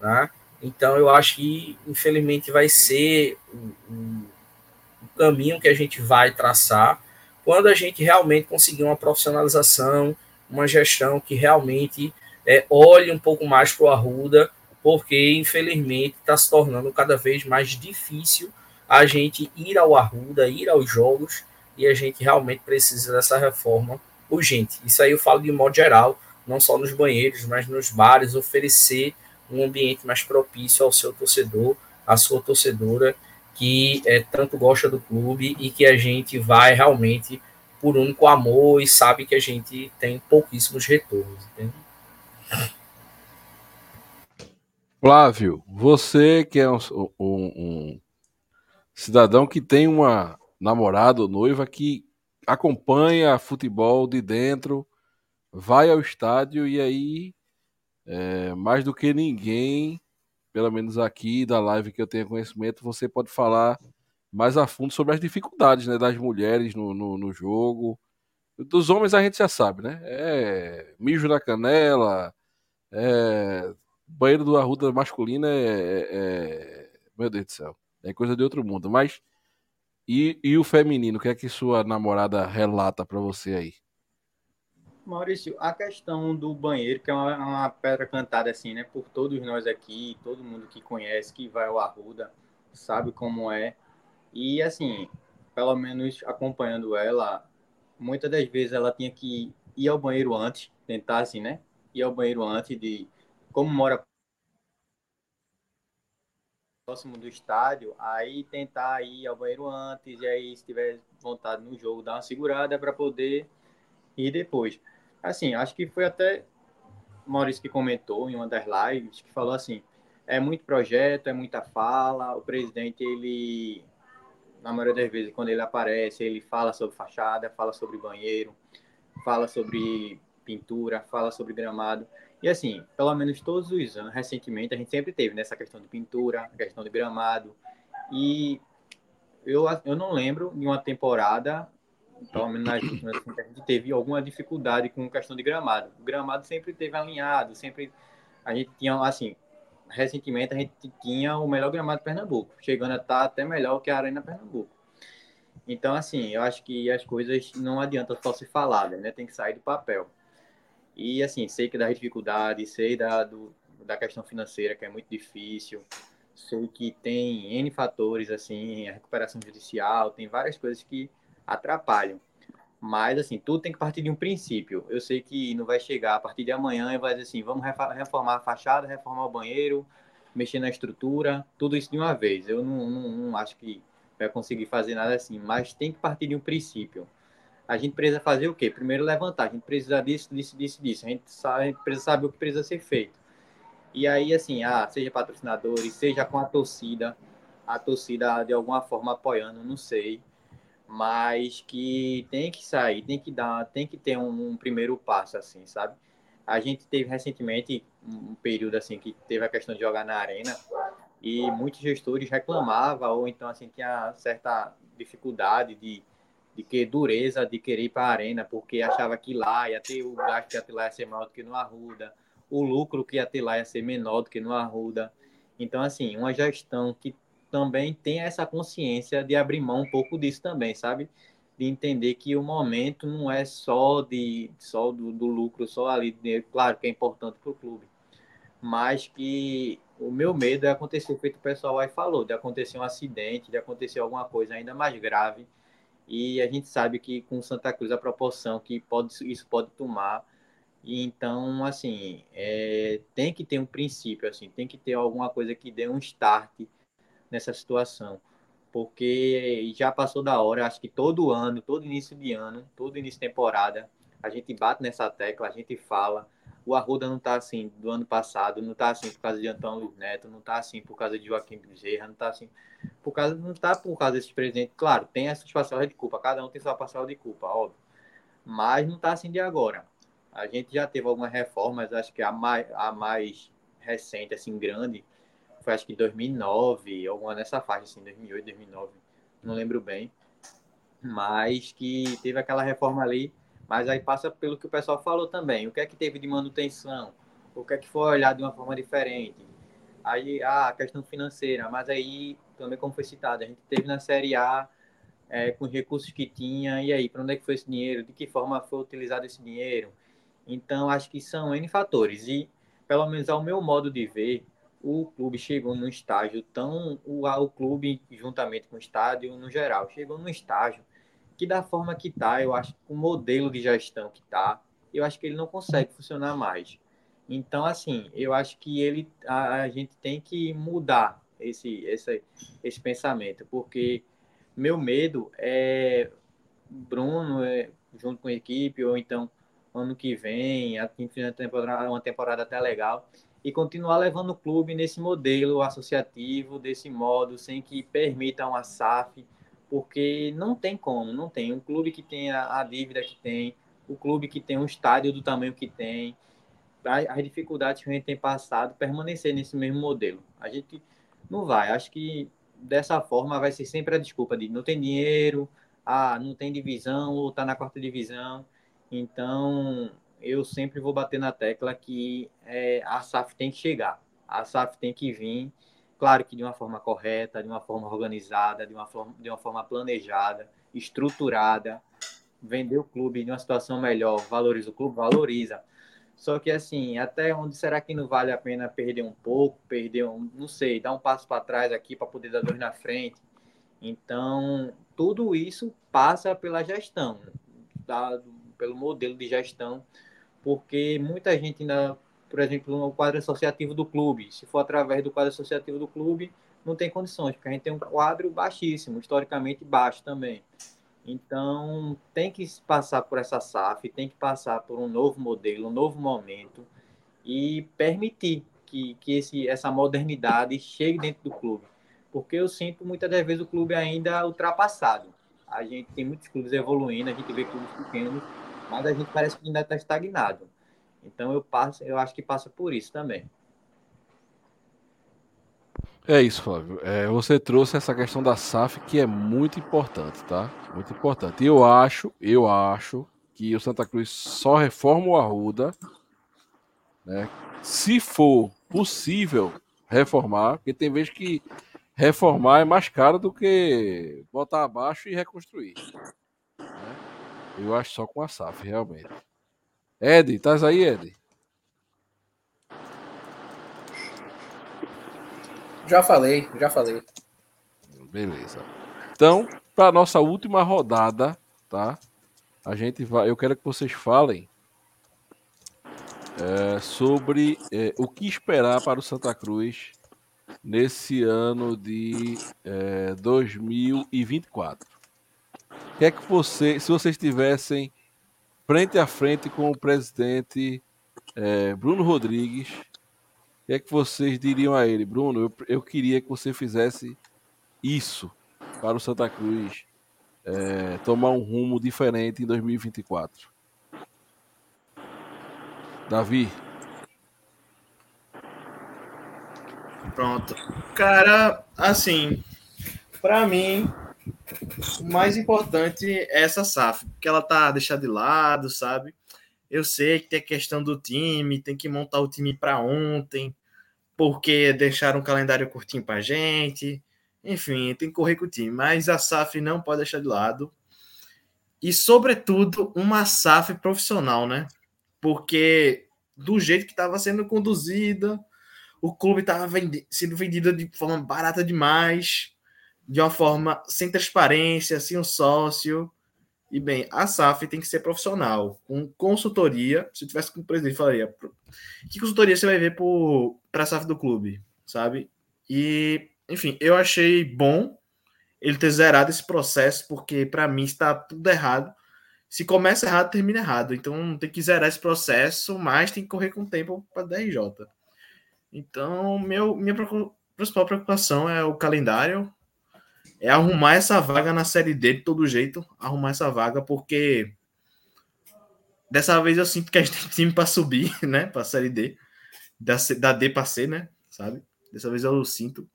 Né? Então, eu acho que, infelizmente, vai ser o, o, caminho que a gente vai traçar quando a gente realmente conseguir uma profissionalização, uma gestão que realmente é, olhe um pouco mais para o Arruda, porque, infelizmente, está se tornando cada vez mais difícil a gente ir ao Arruda, ir aos jogos, e a gente realmente precisa dessa reforma urgente. Isso aí eu falo de modo geral, não só nos banheiros, mas nos bares, oferecer um ambiente mais propício ao seu torcedor, à sua torcedora, que é, tanto gosta do clube e que a gente vai realmente por único amor e sabe que a gente tem pouquíssimos retornos. Entende? Flávio, você que é um, um, um cidadão que tem uma namorada ou noiva que acompanha futebol de dentro, vai ao estádio e aí, é, mais do que ninguém, pelo menos aqui da live que eu tenho conhecimento, você pode falar mais a fundo sobre as dificuldades né, das mulheres no, no, no jogo. Dos homens a gente já sabe, né? É mijo na canela, é, banheiro do Arruda masculino é, é, é, Meu Deus do céu. É coisa de outro mundo. Mas e, e o feminino, o que é que sua namorada relata para você aí? Maurício, a questão do banheiro, que é uma, uma, pedra cantada assim, né? Por todos nós aqui, todo mundo que conhece, que vai ao Arruda, sabe como é. E assim, pelo menos acompanhando ela, muitas das vezes ela tinha que ir ao banheiro antes, tentar assim, né? Ir ao banheiro antes de, como mora próximo do estádio, aí tentar ir ao banheiro antes, e aí, se tiver vontade no jogo, dar uma segurada para poder ir depois. Assim, acho que foi até Maurício que comentou em uma das lives, que falou assim, é muito projeto, é muita fala, o presidente, ele, na maioria das vezes, quando ele aparece, ele fala sobre fachada, fala sobre banheiro, fala sobre pintura, fala sobre gramado, e assim, pelo menos todos os anos, recentemente, a gente sempre teve nessa né, questão de pintura, questão de gramado. E eu, eu não lembro de uma temporada, pelo menos nas últimas, assim, que a gente teve alguma dificuldade com questão de gramado. O gramado sempre teve alinhado, sempre a gente tinha, assim, recentemente a gente tinha o melhor gramado de Pernambuco, chegando a estar até melhor que a Arena Pernambuco. Então, assim, eu acho que as coisas não adianta só se falar, né? Tem que sair do papel. E, assim, sei que da dificuldade, sei da, do, da questão financeira, que é muito difícil, sei que tem N fatores, assim, a recuperação judicial, tem várias coisas que atrapalham. Mas, assim, tudo tem que partir de um princípio. Eu sei que não vai chegar a partir de amanhã e vai dizer assim, vamos reformar a fachada, reformar o banheiro, mexer na estrutura, tudo isso de uma vez. Eu não, não, não acho que vai conseguir fazer nada assim, mas tem que partir de um princípio a gente precisa fazer o quê? Primeiro levantar, a gente precisa disso, disso, disso, disso. A gente, sabe, a gente precisa saber o que precisa ser feito. E aí, assim, ah, seja patrocinadores, seja com a torcida, a torcida de alguma forma apoiando, não sei. Mas que tem que sair, tem que dar, tem que ter um, um primeiro passo, assim, sabe? A gente teve recentemente um período assim que teve a questão de jogar na arena e muitos gestores reclamavam ou então assim tinha certa dificuldade de de que dureza de querer ir para a arena, porque achava que lá ia ter o gasto que ia ter lá ia ser maior do que no Arruda, o lucro que ia ter lá ia ser menor do que no Arruda. Então, assim, uma gestão que também tem essa consciência de abrir mão um pouco disso também, sabe? De entender que o momento não é só de só do, do lucro, só ali, claro que é importante para o clube, mas que o meu medo é acontecer, feito o pessoal aí falou, de acontecer um acidente, de acontecer alguma coisa ainda mais grave, e a gente sabe que com Santa Cruz a proporção que pode, isso pode tomar. E então, assim, é, tem que ter um princípio, assim, tem que ter alguma coisa que dê um start nessa situação. Porque já passou da hora, acho que todo ano, todo início de ano, todo início de temporada, a gente bate nessa tecla, a gente fala, o Arruda não está assim do ano passado, não está assim por causa de Antônio Luiz Neto, não está assim por causa de Joaquim Bezerra, não está assim por causa, não está por causa desses presidentes. Claro, tem essas parcelas de culpa, cada um tem sua parcela de culpa, óbvio. Mas não está assim de agora. A gente já teve algumas reformas, acho que a mais, a mais recente, assim, grande, foi acho que 2009, alguma nessa faixa, assim, 2008, 2009, não lembro bem. Mas que teve aquela reforma ali mas aí passa pelo que o pessoal falou também. O que é que teve de manutenção? O que é que foi olhado de uma forma diferente? Aí, ah, a questão financeira. Mas aí, também como foi citado, a gente teve na Série A é, com os recursos que tinha. E aí, para onde é que foi esse dinheiro? De que forma foi utilizado esse dinheiro? Então, acho que são N fatores. E, pelo menos ao meu modo de ver, o clube chegou num estágio tão... O, o clube, juntamente com o estádio, no geral, chegou num estágio que da forma que está, eu acho que o modelo de gestão que está, eu acho que ele não consegue funcionar mais. Então, assim, eu acho que ele, a, a gente tem que mudar esse, esse, esse pensamento, porque meu medo é Bruno, é, junto com a equipe, ou então ano que vem, a temporada, uma temporada até legal, e continuar levando o clube nesse modelo associativo, desse modo, sem que permita uma SAF, porque não tem como, não tem. Um clube que tem a, a dívida que tem, o clube que tem um estádio do tamanho que tem, as dificuldades que a gente tem passado, permanecer nesse mesmo modelo. A gente não vai. Acho que dessa forma vai ser sempre a desculpa de não tem dinheiro, ah, não tem divisão, ou está na quarta divisão. Então, eu sempre vou bater na tecla que é, a SAF tem que chegar. A SAF tem que vir Claro que de uma forma correta, de uma forma organizada, de uma forma, de uma forma planejada, estruturada, vender o clube de uma situação melhor, valoriza o clube, valoriza. Só que assim, até onde será que não vale a pena perder um pouco, perder um, não sei, dar um passo para trás aqui para poder dar dois na frente? Então, tudo isso passa pela gestão, tá? pelo modelo de gestão, porque muita gente ainda por exemplo, no quadro associativo do clube. Se for através do quadro associativo do clube, não tem condições, porque a gente tem um quadro baixíssimo, historicamente baixo também. Então, tem que passar por essa SAF, tem que passar por um novo modelo, um novo momento e permitir que, que esse, essa modernidade chegue dentro do clube. Porque eu sinto muitas das vezes o clube ainda ultrapassado. A gente tem muitos clubes evoluindo, a gente vê clubes pequenos, mas a gente parece que ainda está estagnado. Então eu passo, eu acho que passa por isso também. É isso, Flávio. É, você trouxe essa questão da SAF que é muito importante, tá? Muito importante. Eu acho, eu acho que o Santa Cruz só reforma o Arruda, né? Se for possível reformar, porque tem vezes que reformar é mais caro do que botar abaixo e reconstruir. Né? Eu acho só com a SAF, realmente. Ed, estás aí, Ed? Já falei, já falei. Beleza. Então, para nossa última rodada, tá? A gente vai. Eu quero que vocês falem é, sobre é, o que esperar para o Santa Cruz nesse ano de é, 2024. O que é que você, se vocês tivessem frente a frente com o presidente é, Bruno Rodrigues. O que é que vocês diriam a ele? Bruno, eu, eu queria que você fizesse isso para o Santa Cruz é, tomar um rumo diferente em 2024. Davi. Pronto. Cara, assim, para mim, o mais importante é essa SAF, porque ela tá deixada de lado, sabe? Eu sei que tem a questão do time, tem que montar o time para ontem, porque deixaram um calendário curtinho para gente. Enfim, tem que correr com o time, mas a SAF não pode deixar de lado. E, sobretudo, uma SAF profissional, né? Porque do jeito que estava sendo conduzida, o clube estava vendi sendo vendido de forma barata demais de uma forma sem transparência, sem um sócio. E bem, a SAF tem que ser profissional, com consultoria. Se tivesse com o presidente, falaria: que consultoria você vai ver para a SAF do clube, sabe? E, enfim, eu achei bom ele ter zerado esse processo, porque para mim está tudo errado. se começa errado, termina errado. Então tem que zerar esse processo, mas tem que correr com tempo para DRJ. Então, meu, minha principal preocupação é o calendário, é arrumar essa vaga na Série D de todo jeito, arrumar essa vaga, porque dessa vez eu sinto que a gente tem time para subir, né, para a Série D, da, da D para C, né, sabe? Dessa vez eu sinto.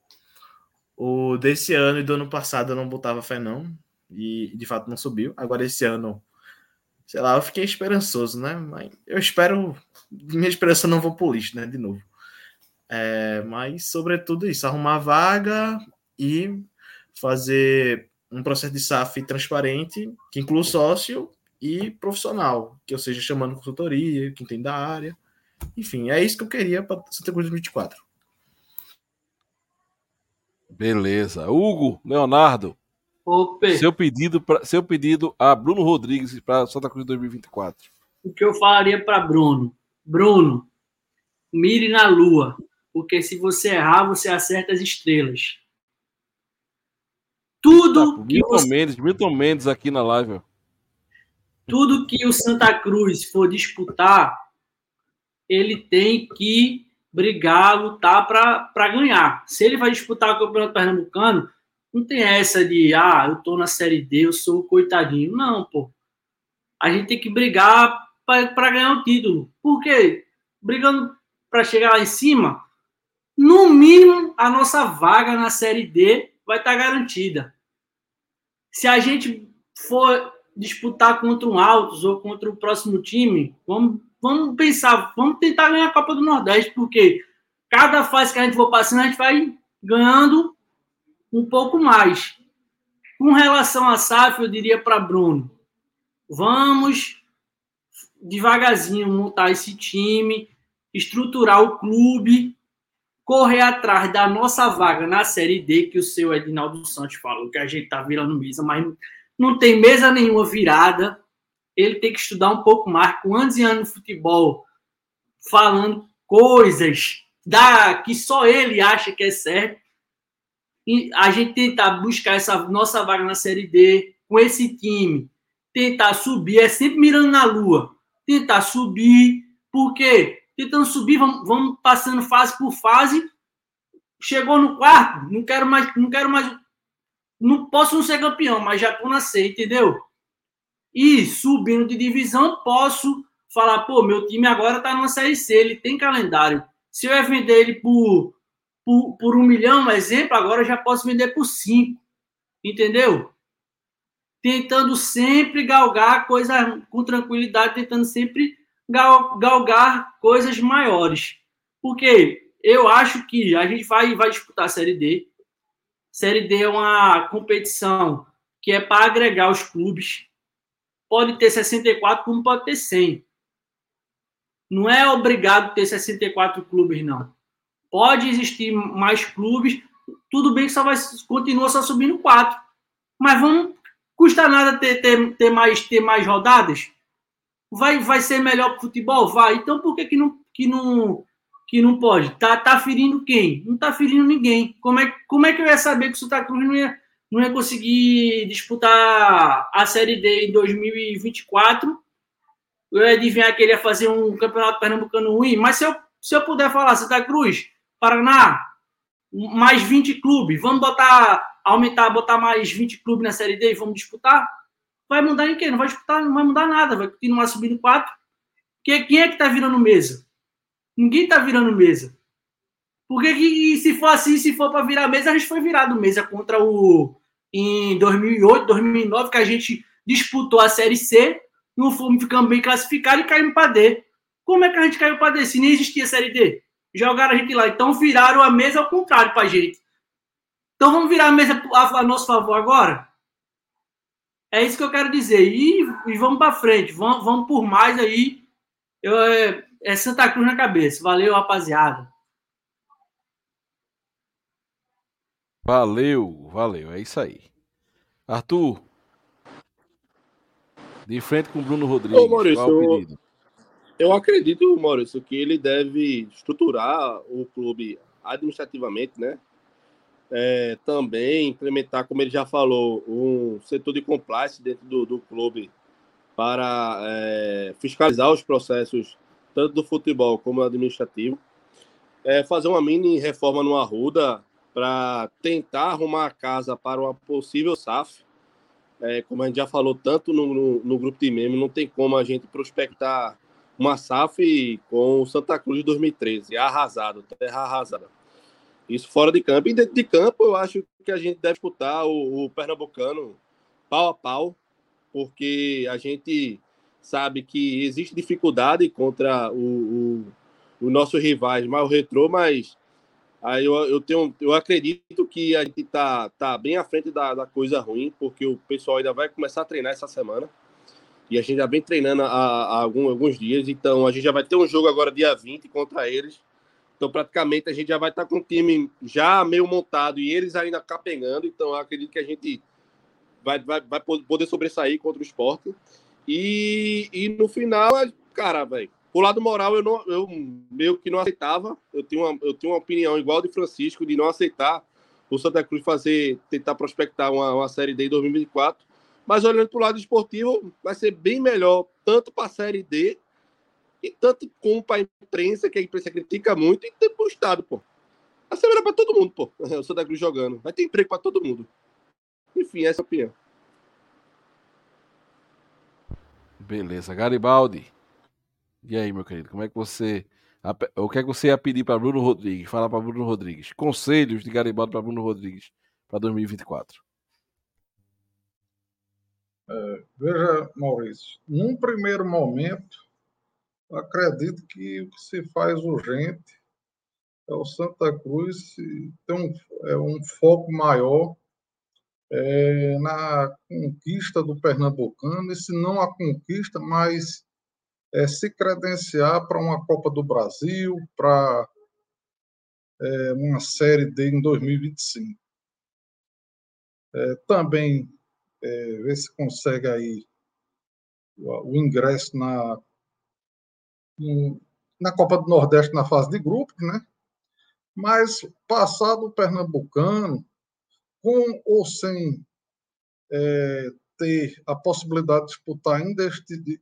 O desse ano e do ano passado eu não botava fé, não, e de fato não subiu. Agora esse ano, sei lá, eu fiquei esperançoso, né? Mas eu espero, minha esperança não vou pro lixo, né, de novo. É, mas, sobretudo, isso, arrumar vaga e fazer um processo de SAF transparente, que inclua sócio e profissional, que eu seja chamando consultoria, quem tem da área. Enfim, é isso que eu queria para Santa Cruz 2024. Beleza. Hugo, Leonardo. Opa. Seu pedido, pra, seu pedido a Bruno Rodrigues para Santa Cruz 2024. O que eu falaria para Bruno? Bruno, mire na lua, porque se você errar, você acerta as estrelas. Tudo tá, que Milton você... Mendes, Milton Mendes aqui na live. Ó. Tudo que o Santa Cruz for disputar, ele tem que brigar, lutar para ganhar. Se ele vai disputar o Campeonato Pernambucano, não tem essa de, ah, eu tô na Série D, eu sou o coitadinho. Não, pô. A gente tem que brigar para ganhar o título. Por quê? Brigando para chegar lá em cima, no mínimo a nossa vaga na Série D vai estar tá garantida. Se a gente for disputar contra um Altos ou contra o próximo time, vamos, vamos pensar, vamos tentar ganhar a Copa do Nordeste, porque cada fase que a gente for passando, a gente vai ganhando um pouco mais. Com relação a SAF, eu diria para Bruno, vamos devagarzinho montar esse time, estruturar o clube, correr atrás da nossa vaga na Série D, que o seu Edinaldo Santos falou que a gente tá virando mesa, mas não tem mesa nenhuma virada. Ele tem que estudar um pouco mais, com anos e anos no futebol, falando coisas da que só ele acha que é certo. E a gente tentar buscar essa nossa vaga na Série D com esse time, tentar subir, é sempre mirando na lua, tentar subir, porque tentando subir, vamos, vamos passando fase por fase. Chegou no quarto, não quero mais, não quero mais, não posso não ser campeão, mas já tô na C, entendeu? E subindo de divisão, posso falar, pô, meu time agora tá numa série C, ele tem calendário. Se eu vender ele por, por, por um milhão, exemplo, agora eu já posso vender por cinco, entendeu? Tentando sempre galgar coisa com tranquilidade, tentando sempre gal, galgar coisas maiores. Porque eu acho que a gente vai, vai disputar a Série D. Série D é uma competição que é para agregar os clubes. Pode ter 64, como pode ter 100. Não é obrigado ter 64 clubes, não. Pode existir mais clubes. Tudo bem que só vai continua só subindo quatro. Mas vamos custa nada ter, ter, ter, mais, ter mais rodadas? Vai, vai ser melhor para o futebol? Vai. Então por que, que, não, que, não, que não pode? Tá, tá ferindo quem? Não tá ferindo ninguém. Como é, como é que eu ia saber que o Santa Cruz não ia, não ia conseguir disputar a Série D em 2024? Eu ia adivinhar que ele ia fazer um campeonato pernambucano ruim. Mas se eu, se eu puder falar, Santa Cruz, Paraná, mais 20 clubes, vamos botar, aumentar, botar mais 20 clubes na Série D e vamos disputar? Vai mudar em quê? Não vai disputar, não vai mudar nada, vai continuar subindo quatro. Que, quem é que tá virando mesa? Ninguém tá virando mesa. Porque que, se for assim, se for para virar mesa, a gente foi virado mesa contra o em 2008, 2009, que a gente disputou a Série C, não fomos ficando bem classificados e caímos para D. Como é que a gente caiu para D se nem existia Série D? Jogaram a gente lá. Então viraram a mesa ao contrário para a gente. Então vamos virar a mesa a nosso favor agora? É isso que eu quero dizer. E, e vamos para frente. Vamos, vamos por mais aí. Eu, é, é Santa Cruz na cabeça. Valeu, rapaziada. Valeu, valeu. É isso aí. Arthur. De frente com o Bruno Rodrigues. Ô, Maurício, eu, eu acredito, Maurício, que ele deve estruturar o clube administrativamente, né? É, também implementar, como ele já falou, um setor de compliance dentro do, do clube para é, fiscalizar os processos tanto do futebol como do administrativo. É, fazer uma mini reforma no Arruda para tentar arrumar a casa para uma possível SAF. É, como a gente já falou tanto no, no, no, grupo de meme, não tem como a gente prospectar uma SAF com o Santa Cruz de 2013, arrasado, terra arrasada. Isso fora de campo. E dentro de campo, eu acho que a gente deve disputar o, o Pernambucano pau a pau, porque a gente sabe que existe dificuldade contra o, o, o nosso rivais mais o retrô, mas aí eu, eu, tenho, eu acredito que a gente tá, tá bem à frente da, da coisa ruim, porque o pessoal ainda vai começar a treinar essa semana. E a gente já vem treinando há, há alguns dias, então a gente já vai ter um jogo agora dia 20 contra eles. Então, praticamente, a gente já vai estar tá com o time já meio montado e eles ainda capengando. Então, acredito que a gente vai, vai, vai poder sobressair contra o esporte. E, e no final, cara, velho, por lado moral, eu, não, eu meio que não aceitava. Eu tenho, uma, eu tenho uma opinião igual de Francisco de não aceitar o Santa Cruz fazer, tentar prospectar uma, uma Série D em 2024. Mas olhando para o lado esportivo, vai ser bem melhor, tanto para a Série D, e tanto como para a imprensa, que a imprensa critica muito, e tanto para o Estado, pô. A semana é para todo mundo, pô. O Santa Cruz jogando. Vai ter emprego para todo mundo. Enfim, essa é a opinião. Beleza. Garibaldi. E aí, meu querido, como é que você. O que é que você ia pedir para Bruno Rodrigues? Fala para Bruno Rodrigues. Conselhos de Garibaldi para Bruno Rodrigues para 2024. É, veja, Maurício, num primeiro momento, acredito que o que se faz urgente é o Santa Cruz ter um, é, um foco maior é, na conquista do Pernambucano, e se não a conquista, mas é, se credenciar para uma Copa do Brasil, para é, uma Série D em 2025. É, também é, ver se consegue aí o, o ingresso na, na Copa do Nordeste na fase de grupos, né? Mas passado o Pernambucano, com ou sem é, ter a possibilidade de disputar ainda este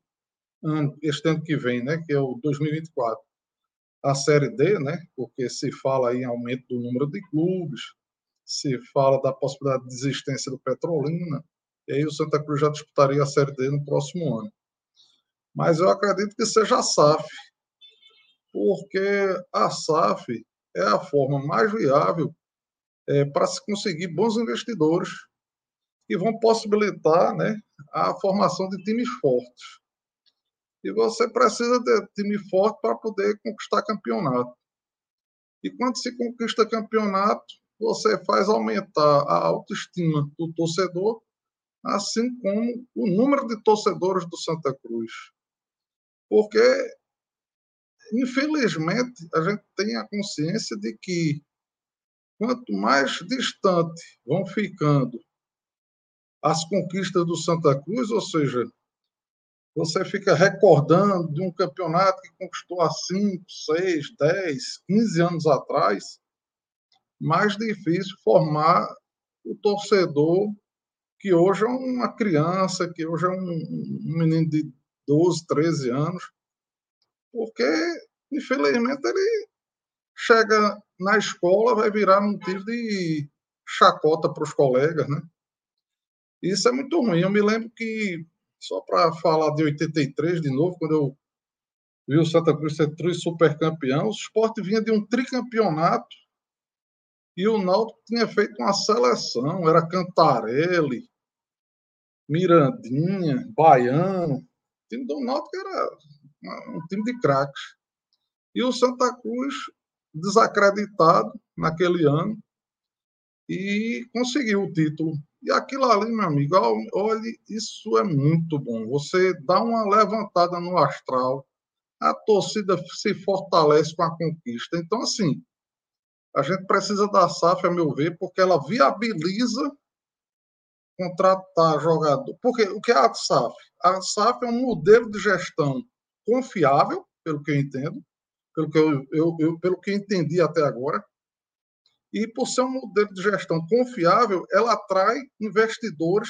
ano, este ano que vem, né, que é o 2024, a Série D, né, porque se fala em aumento do número de clubes, se fala da possibilidade de desistência do Petrolina, e aí o Santa Cruz já disputaria a Série D no próximo ano. Mas eu acredito que seja a SAF, porque a SAF é a forma mais viável é, para se conseguir bons investidores que vão possibilitar né, a formação de times fortes. E você precisa de time forte para poder conquistar campeonato. E quando se conquista campeonato, você faz aumentar a autoestima do torcedor, assim como o número de torcedores do Santa Cruz. Porque, infelizmente, a gente tem a consciência de que quanto mais distante vão ficando as conquistas do Santa Cruz, ou seja, você fica recordando de um campeonato que conquistou há 5, 6, 10, 15 anos atrás, mais difícil formar o torcedor que hoje é uma criança, que hoje é um, menino de 12, 13 anos, porque, infelizmente, ele chega na escola, vai virar motivo de chacota para os colegas, né? Isso é muito ruim. Eu me lembro que, só para falar de 83 de novo, quando eu vi o Santa Cruz ser supercampeão, o esporte vinha de um tricampeonato e o Náutico tinha feito uma seleção, era Cantarelli, Mirandinha, Baiano. Time do Náutico era um time de craques. E o Santa Cruz desacreditado naquele ano e conseguiu o título. E aquilo ali, meu amigo, olha, isso é muito bom. Você dá uma levantada no astral, a torcida se fortalece com a conquista. Então, assim, a gente precisa da SAF, a meu ver, porque ela viabiliza contratar jogador. Porque o que é a SAF? A SAF é um modelo de gestão confiável, pelo que eu entendo, pelo que eu, eu, eu, pelo que entendi até agora. E por ser um modelo de gestão confiável, ela atrai investidores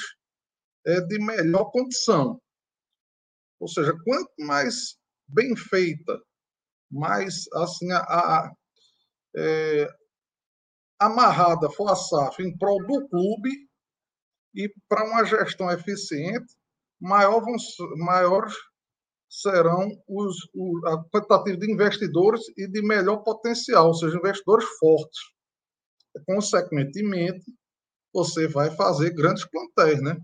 é, de melhor condição. Ou seja, quanto mais bem feita, mais assim, a, a é, amarrada for a SAF em prol do clube e para uma gestão eficiente, maior vão, maiores serão os, o, a quantitativa de investidores e de melhor potencial, ou seja, investidores fortes. Consequentemente, você vai fazer grandes plantéis, né?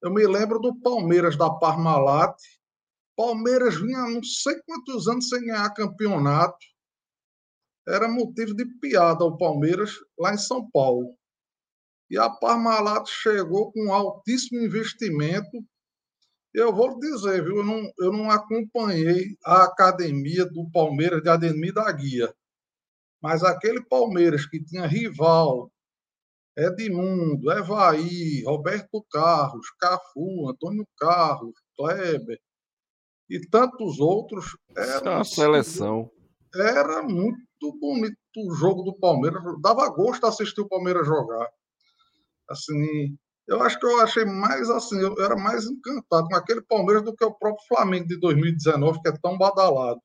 Eu me lembro do Palmeiras da Parmalat. Palmeiras vinha não sei quantos anos sem ganhar campeonato. Era motivo de piada o Palmeiras lá em São Paulo. E a Parmalat chegou com um altíssimo investimento eu vou dizer, viu? Eu não, eu não acompanhei a academia do Palmeiras de Ademir da Guia. Mas aquele Palmeiras que tinha rival, Edmundo, Evaí, Roberto Carlos, Cafu, Antônio Carlos, Kleber e tantos outros. Era uma seleção. Era muito bonito o jogo do Palmeiras. Dava gosto assistir o Palmeiras jogar. Assim, eu acho que eu achei mais assim, eu era mais encantado com aquele Palmeiras do que o próprio Flamengo de 2019, que é tão badalado.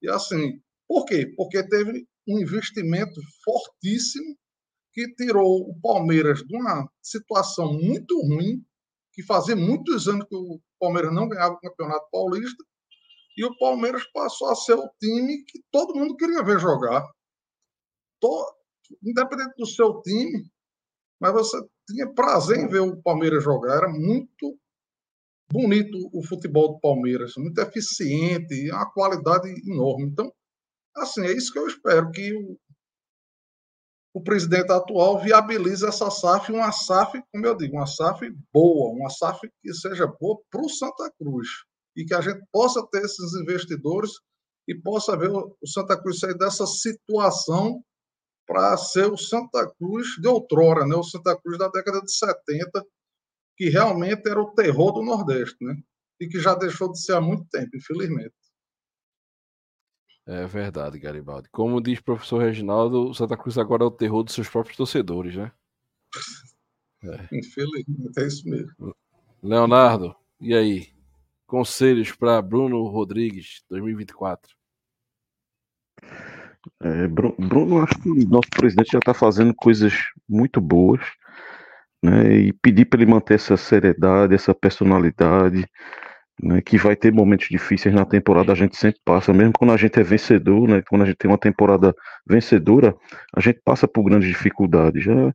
E assim, por quê? Porque teve um investimento fortíssimo que tirou o Palmeiras de uma situação muito ruim, que fazia muitos anos que o Palmeiras não ganhava o Campeonato Paulista, e o Palmeiras passou a ser o time que todo mundo queria ver jogar. Independente do seu time, mas você tinha prazer em ver o Palmeiras jogar, era muito bonito o futebol do Palmeiras, muito eficiente, uma qualidade enorme. Então, assim, é isso que eu espero, que o, o presidente atual viabilize essa SAF, uma SAF, como eu digo, uma SAF boa, uma SAF que seja boa para o Santa Cruz, e que a gente possa ter esses investidores e possa ver o Santa Cruz sair dessa situação para ser o Santa Cruz de outrora, né? o Santa Cruz da década de 70, que realmente era o terror do Nordeste, né? e que já deixou de ser há muito tempo, infelizmente. É verdade, Garibaldi. Como diz o professor Reginaldo, o Santa Cruz agora é o terror dos seus próprios torcedores, né? É. Infelizmente, é isso mesmo. Leonardo, e aí? Conselhos para Bruno Rodrigues 2024? É, Bruno, acho que nosso presidente já está fazendo coisas muito boas, né? E pedir para ele manter essa seriedade, essa personalidade, né? Que vai ter momentos difíceis na temporada, a gente sempre passa, mesmo quando a gente é vencedor, né? Quando a gente tem uma temporada vencedora, a gente passa por grandes dificuldades. Já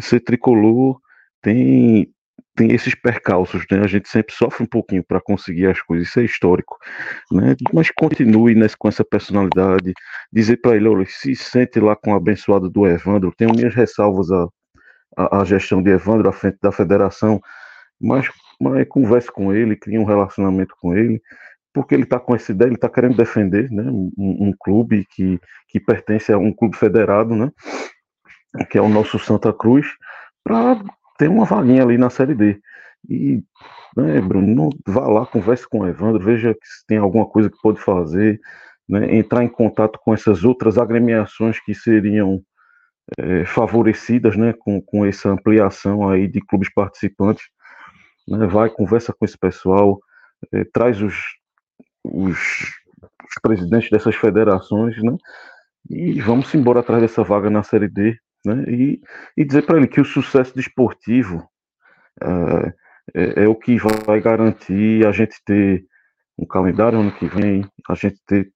ser tricolor tem tem esses percalços, né? A gente sempre sofre um pouquinho para conseguir as coisas, isso é histórico, né? Mas continue nesse, com essa personalidade, dizer para ele, olha, se sente lá com a abençoada do Evandro, tenho minhas ressalvas à, à, à gestão de Evandro à frente da federação, mas, mas converse com ele, crie um relacionamento com ele, porque ele está com essa ideia, ele está querendo defender, né? Um, um clube que, que pertence a um clube federado, né? Que é o nosso Santa Cruz, para tem uma vaguinha ali na Série D. E, né, Bruno, vá lá, converse com o Evandro, veja se tem alguma coisa que pode fazer, né, entrar em contato com essas outras agremiações que seriam é, favorecidas né, com, com essa ampliação aí de clubes participantes. Né, vai, conversa com esse pessoal, é, traz os, os, os, presidentes dessas federações, né, e vamos embora atrás dessa vaga na Série D, né? E, e dizer para ele que o sucesso desportivo é, é, é, o que vai garantir a gente ter um calendário ano que vem, a gente ter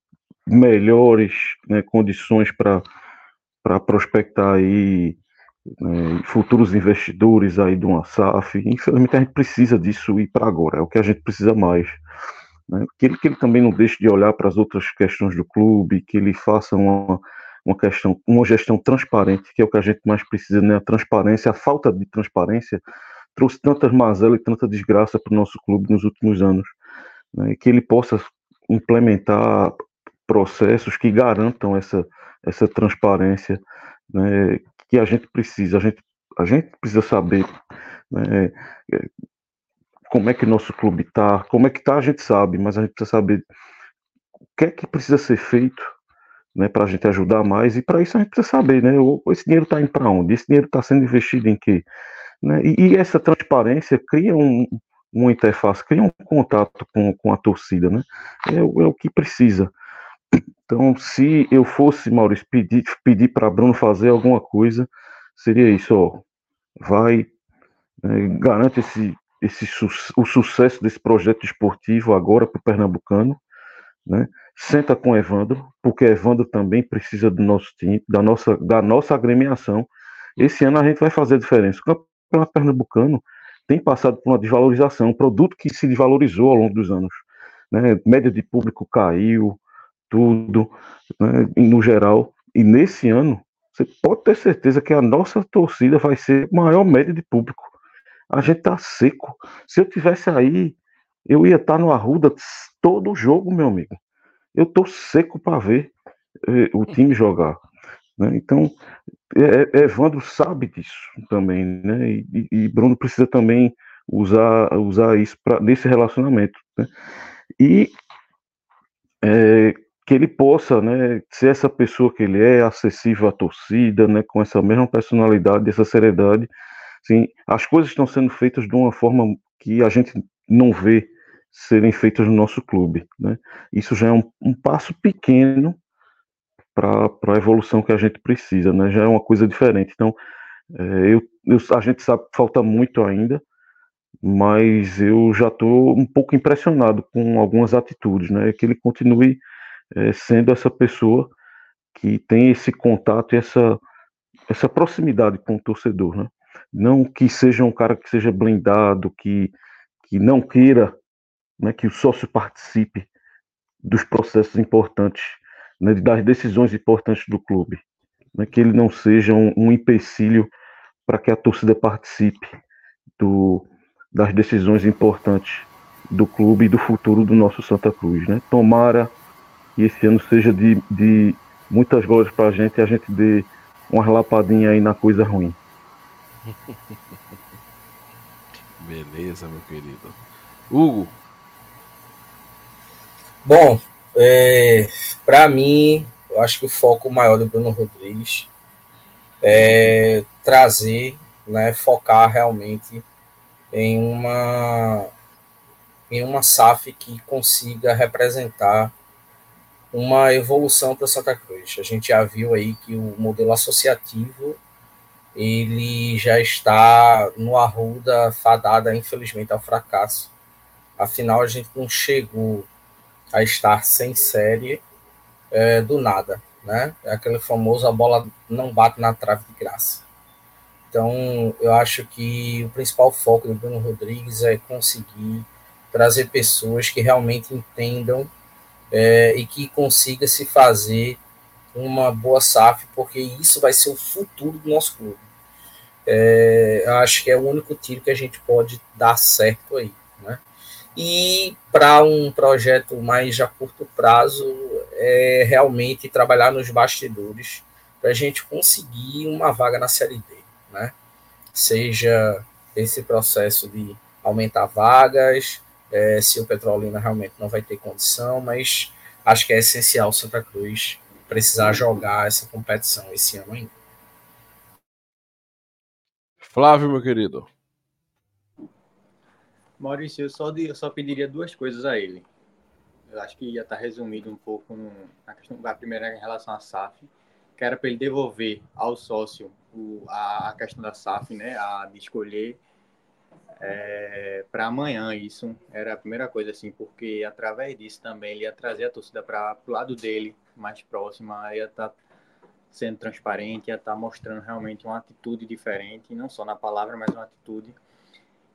melhores né, condições para prospectar aí né, futuros investidores aí de uma SAF. Infelizmente a gente precisa disso e para agora, é o que a gente precisa mais. Né? Que, ele, que ele também não deixe de olhar para as outras questões do clube, que ele faça uma, uma questão, uma gestão transparente, que é o que a gente mais precisa, né? A transparência, a falta de transparência trouxe tantas mazelas e tanta desgraça para o nosso clube nos últimos anos, né? que ele possa implementar processos que garantam essa essa transparência, né? Que a gente precisa, a gente a gente precisa saber, né? Como é que nosso clube está, como é que está a gente sabe, mas a gente precisa saber o que é que precisa ser feito né, para a gente ajudar mais, e para isso a gente precisa saber, né, esse dinheiro está indo para onde, esse dinheiro está sendo investido em quê? Né, e, e, essa transparência cria um, uma interface, cria um contato com, com a torcida, né? É, é o que precisa. Então, se eu fosse, Maurício, pedir, pedir para Bruno fazer alguma coisa, seria isso, ó, vai, é, garante esse, esse, o sucesso desse projeto esportivo agora para o Pernambucano, né? Senta com Evandro, porque Evandro também precisa do nosso time, da nossa, da nossa agremiação. Esse ano a gente vai fazer a diferença. O Campeonato Pernambucano tem passado por uma desvalorização, um produto que se desvalorizou ao longo dos anos. Né? Média de público caiu, tudo, né? no geral. E nesse ano, você pode ter certeza que a nossa torcida vai ser maior média de público. A gente tá seco. Se eu tivesse aí, eu ia estar tá no Arruda todo jogo, meu amigo. Eu tô seco para ver eh, o time jogar. Né? Então, é, é, Evandro sabe disso também, né? E, e, Bruno precisa também usar, usar isso pra, nesse relacionamento. Né? E é, que ele possa né, ser essa pessoa que ele é, acessível à torcida, né, com essa mesma personalidade, essa seriedade. Assim, as coisas estão sendo feitas de uma forma que a gente não vê serem feitas no nosso clube. Né? Isso já é um, um passo pequeno para a evolução que a gente precisa, né? já é uma coisa diferente. Então, é, eu, eu, a gente sabe que falta muito ainda, mas eu já estou um pouco impressionado com algumas atitudes, né? Que ele continue é, sendo essa pessoa que tem esse contato e essa, essa proximidade com o torcedor, né? Não que seja um cara que seja blindado, que, que não queira né, que o sócio participe dos processos importantes, né, das decisões importantes do clube, né, que ele não seja um, um empecilho para que a torcida participe do, das decisões importantes do clube e do futuro do nosso Santa Cruz. Né? Tomara que esse ano seja de, de muitas glórias para a gente e a gente dê uma lapadinha aí na coisa ruim. Beleza, meu querido. Hugo. Bom, é, para mim, eu acho que o foco maior do Bruno Rodrigues é trazer, né, focar realmente em uma em uma SAF que consiga representar uma evolução para Santa Cruz. A gente já viu aí que o modelo associativo ele já está no arruda fadada, infelizmente, ao fracasso. Afinal, a gente não chegou a estar sem série é, do nada, né? É aquele famoso a bola não bate na trave de graça. Então, eu acho que o principal foco do Bruno Rodrigues é conseguir trazer pessoas que realmente entendam é, e que consiga se fazer uma boa SAF, porque isso vai ser o futuro do nosso clube. É, acho que é o único tiro que a gente pode dar certo aí. E para um projeto mais a curto prazo, é realmente trabalhar nos bastidores para a gente conseguir uma vaga na Série D. Né? Seja esse processo de aumentar vagas, é, se o Petrolina realmente não vai ter condição, mas acho que é essencial Santa Cruz precisar jogar essa competição esse ano ainda. Flávio, meu querido. Maurício, eu só, de, eu só pediria duas coisas a ele. Eu acho que ia estar resumido um pouco no, na questão da primeira em relação à SAF, que era para ele devolver ao sócio o, a, a, questão da SAF, né, a de escolher é, para amanhã. Isso era a primeira coisa, assim, porque através disso também ele ia trazer a torcida para o lado dele, mais próxima, ia estar tá sendo transparente, ia estar tá mostrando realmente uma atitude diferente, não só na palavra, mas uma atitude,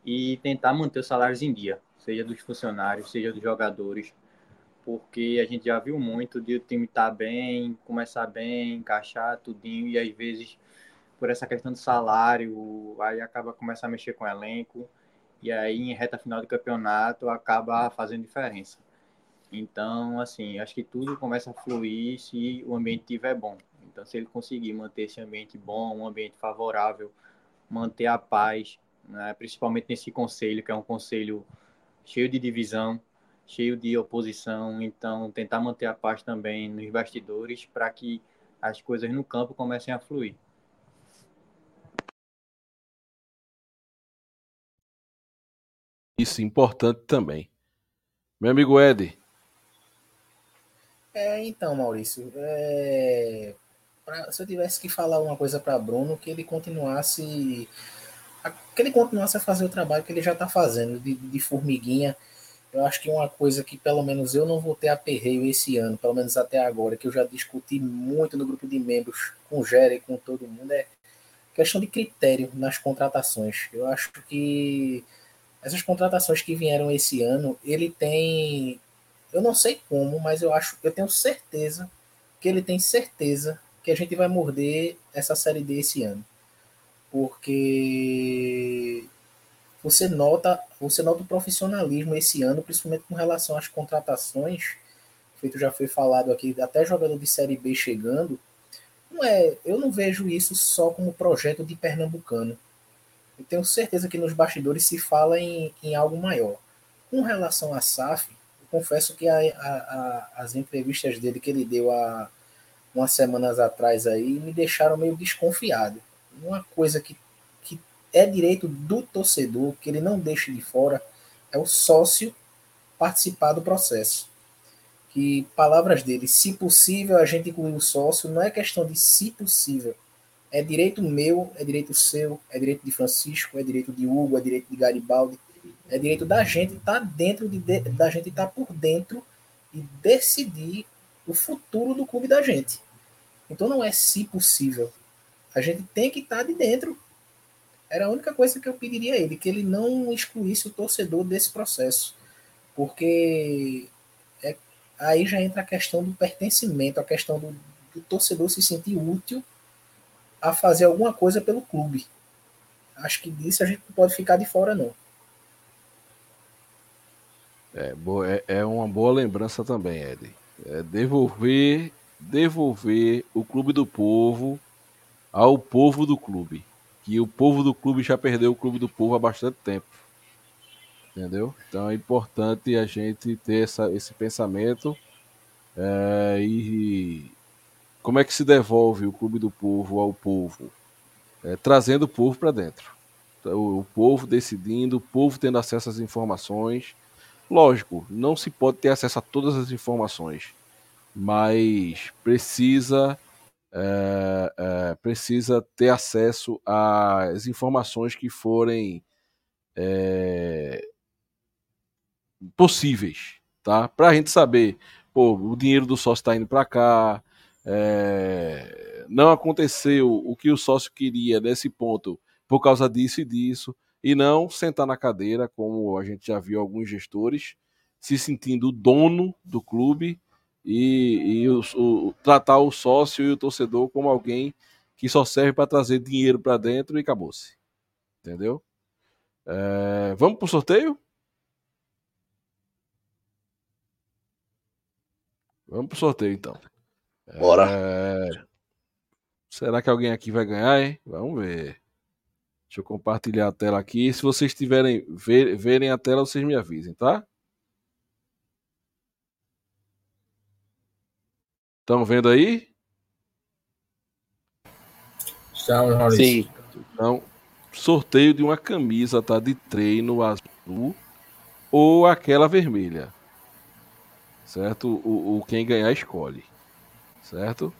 e tentar manter os salários em dia, seja dos funcionários, seja dos jogadores, porque a gente já viu muito de o time estar tá bem, começar bem, encaixar tudinho, e às vezes por essa questão do salário, aí acaba começar a mexer com o elenco, e aí em reta final do campeonato acaba fazendo diferença. Então, assim, acho que tudo começa a fluir se o ambiente estiver bom. Então, se ele conseguir manter esse ambiente bom, um ambiente favorável, manter a paz, né, principalmente nesse conselho, que é um conselho cheio de divisão, cheio de oposição, então tentar manter a paz também nos bastidores para que as coisas no campo comecem a fluir. Isso, importante também. Meu amigo Ed. É, então, Maurício, é... Pra, se eu tivesse que falar uma coisa para Bruno, que ele continuasse que ele continuasse a fazer o trabalho que ele já está fazendo de, de, formiguinha. Eu acho que uma coisa que pelo menos eu não vou ter aperreio esse ano, pelo menos até agora, que eu já discuti muito no grupo de membros com o Gera e com todo mundo, é questão de critério nas contratações. Eu acho que essas contratações que vieram esse ano, ele tem, eu não sei como, mas eu acho, eu tenho certeza que ele tem certeza que a gente vai morder essa série D esse ano. Porque você nota, você nota o profissionalismo esse ano, principalmente com relação às contratações, feito já foi falado aqui, até jogador de série B chegando. Não é, eu não vejo isso só como projeto de pernambucano. Eu tenho certeza que nos bastidores se fala em, em algo maior. Com relação a SAF, eu confesso que a, a, a, as entrevistas dele que ele deu a umas semanas atrás aí me deixaram meio desconfiado. Uma coisa que, que é direito do torcedor, que ele não deixe de fora, é o sócio participar do processo. Que palavras dele, se possível a gente incluir o sócio, não é questão de se possível. É direito meu, é direito seu, é direito de Francisco, é direito de Hugo, é direito de Garibaldi, é direito da gente estar tá dentro de, da gente estar tá por dentro e decidir o futuro do clube da gente. Então não é se possível. A gente tem que estar de dentro. Era a única coisa que eu pediria a ele, que ele não excluísse o torcedor desse processo. Porque é, aí já entra a questão do pertencimento, a questão do, do torcedor se sentir útil a fazer alguma coisa pelo clube. Acho que disso a gente não pode ficar de fora, não. É, é, é uma boa lembrança também, Ed. É devolver devolver o clube do povo ao povo do clube. Que o povo do clube já perdeu o clube do povo há bastante tempo. Entendeu? Então é importante a gente ter essa, esse pensamento. É, e como é que se devolve o clube do povo ao povo? É, trazendo o povo para dentro. Então, o povo decidindo, o povo tendo acesso às informações. Lógico, não se pode ter acesso a todas as informações mas precisa é, é, precisa ter acesso às informações que forem é, possíveis, tá? Para a gente saber, pô, o dinheiro do sócio está indo para cá, não aconteceu o que o sócio queria nesse ponto por causa disso e disso, e não sentar na cadeira, como a gente já viu alguns gestores, se sentindo dono do clube e, e o, o, tratar o sócio e o torcedor como alguém que só serve para trazer dinheiro para dentro e acabou-se. Entendeu? É, vamos para o sorteio? Vamos para o sorteio então. Bora. É, será que alguém aqui vai ganhar, hein? Vamos ver. Deixa eu compartilhar a tela aqui. Se vocês tiverem ver, verem a tela, vocês me avisem, tá? Estão vendo aí? Estamos, Maurício. Sim. Então, sorteio de uma camisa tá, de treino azul ou aquela vermelha. Certo? O, o quem ganhar escolhe. Certo?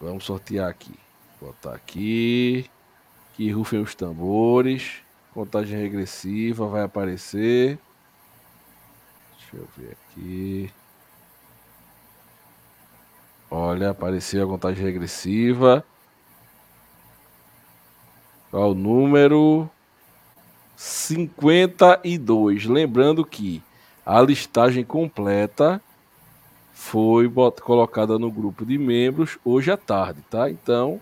Vamos sortear aqui. Botar aqui. Que rufem os tambores. Contagem regressiva vai aparecer. Deixa eu ver aqui. Olha, apareceu a contagem regressiva. Qual o número? 52. Lembrando que a listagem completa foi colocada no grupo de membros hoje à tarde, tá? Então,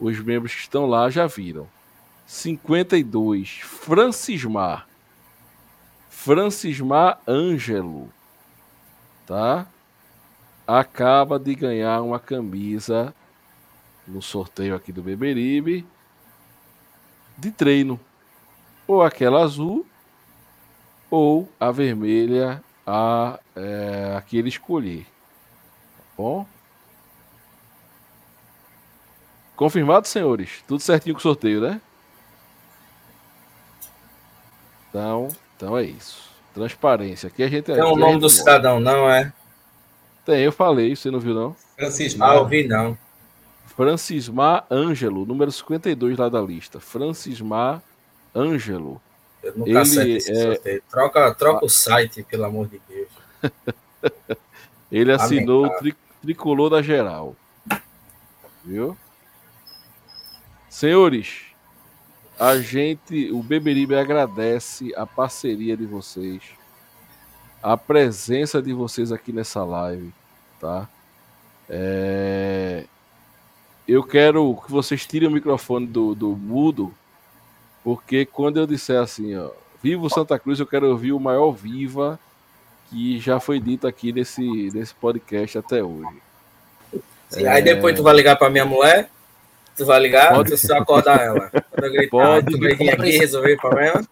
os membros que estão lá já viram. 52. Francismar. Francismar Ângelo. Tá? Acaba de ganhar uma camisa no sorteio aqui do Beberibe de treino. Ou aquela azul, ou a vermelha, a, é, a que ele escolher. Tá bom? Confirmado, senhores? Tudo certinho com o sorteio, né? Então, Então é isso. Transparência. Aqui a gente. Tem o nome do cidadão, não é? Tem, eu falei, você não viu, não? Francismar. Ah, eu vi, não. Francismar Ângelo, número 52 lá da lista. Francismar Ângelo. Eu nunca Ele é... Troca, troca ah. o site, pelo amor de Deus. Ele assinou o tri tricolor da geral. Viu? Senhores, a gente, o Beberibe agradece a parceria de vocês, a presença de vocês aqui nessa live, tá? É... Eu quero que vocês tirem o microfone do, do mudo, porque quando eu disser assim, ó, Viva Santa Cruz, eu quero ouvir o maior viva que já foi dito aqui nesse, nesse podcast até hoje. Sim, é... Aí depois tu vai ligar para minha mulher Tu vai ligar? Pode... Tu só acordar ela. Quando eu gritar, Pode... tu vai vir aqui resolver o problema?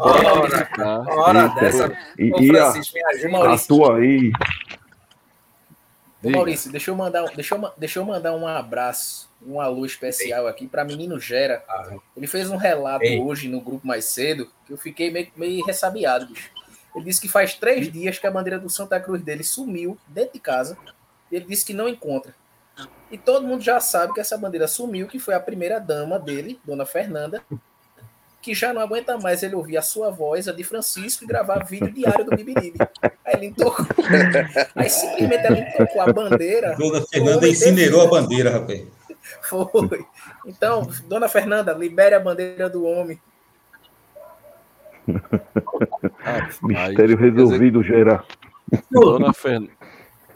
Ora, ora dessa. E, Ô, Francisco, a, me ajuda, Maurício. A tua aí. Ô, Maurício, deixa eu, mandar, deixa, eu, deixa eu mandar um abraço, um alô especial aqui para menino Gera. Ele fez um relato Ei. hoje no grupo mais cedo que eu fiquei meio, meio ressabiado, bicho. Ele disse que faz três dias que a bandeira do Santa Cruz dele sumiu dentro de casa. E ele disse que não encontra. E todo mundo já sabe que essa bandeira sumiu, que foi a primeira dama dele, Dona Fernanda, que já não aguenta mais ele ouvir a sua voz, a de Francisco, e gravar vídeo diário do Bibiribe. Aí ele tocou. Aí simplesmente ela tocou a bandeira. Dona Fernanda incinerou a bandeira, rapaz. Foi. Então, Dona Fernanda, libere a bandeira do homem. Mistério resolvido, Gera. Dona, Fer...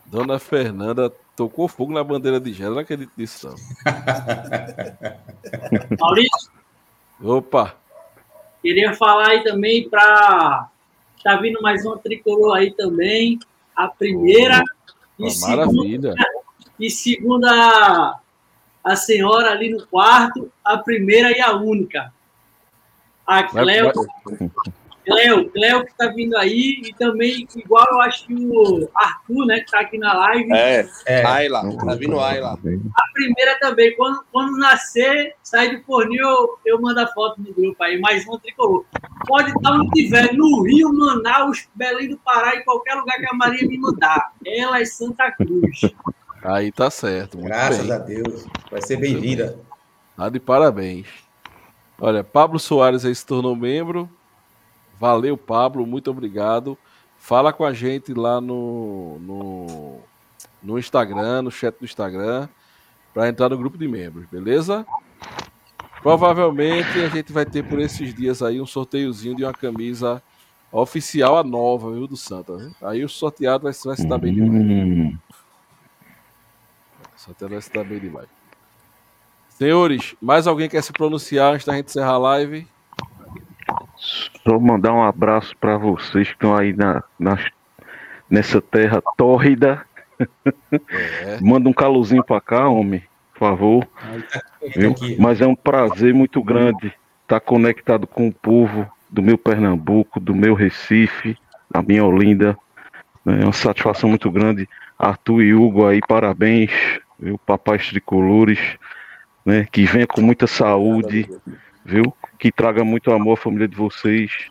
Dona Fernanda tocou fogo na bandeira de gelo, não acredito nisso, não. Maurício? Opa! Queria falar aí também para. Tá vindo mais uma tricolor aí também. A primeira. Oh, e maravilha! Segunda, e segunda a senhora ali no quarto, a primeira e a única. A Cleo. Cleo, Cleo que está vindo aí, e também, igual eu acho que o Arthur, né, que está aqui na live. É, é. Ayla, tá vindo Ayla. A primeira também, quando, quando nascer, sai do forninho, eu, eu mando a foto no grupo aí, mais um tricolor. Pode estar onde tiver, no Rio, Manaus, Belém do Pará, em qualquer lugar que a Maria me mandar. Ela é Santa Cruz. Aí tá certo. Graças bem. a Deus. Vai ser bem-vinda. Tá de parabéns. Olha, Pablo Soares aí se tornou membro. Valeu, Pablo, muito obrigado. Fala com a gente lá no, no, no Instagram, no chat do Instagram, para entrar no grupo de membros, beleza? Provavelmente a gente vai ter por esses dias aí um sorteiozinho de uma camisa oficial a nova, viu, do Santa. Aí o sorteado vai, vai se dar bem demais. Hum. Sorteado vai se dar bem demais. Senhores, mais alguém quer se pronunciar antes da gente encerrar a live? Só mandar um abraço para vocês que estão aí na, na, nessa terra tórrida. É. Manda um calorzinho para cá, homem, por favor. Tá Mas é um prazer muito grande estar tá conectado com o povo do meu Pernambuco, do meu Recife, da minha Olinda. É uma satisfação muito grande. Arthur e Hugo aí, parabéns, viu? Papais tricolores, né? Que venha com muita saúde, viu? Que traga muito amor à família de vocês.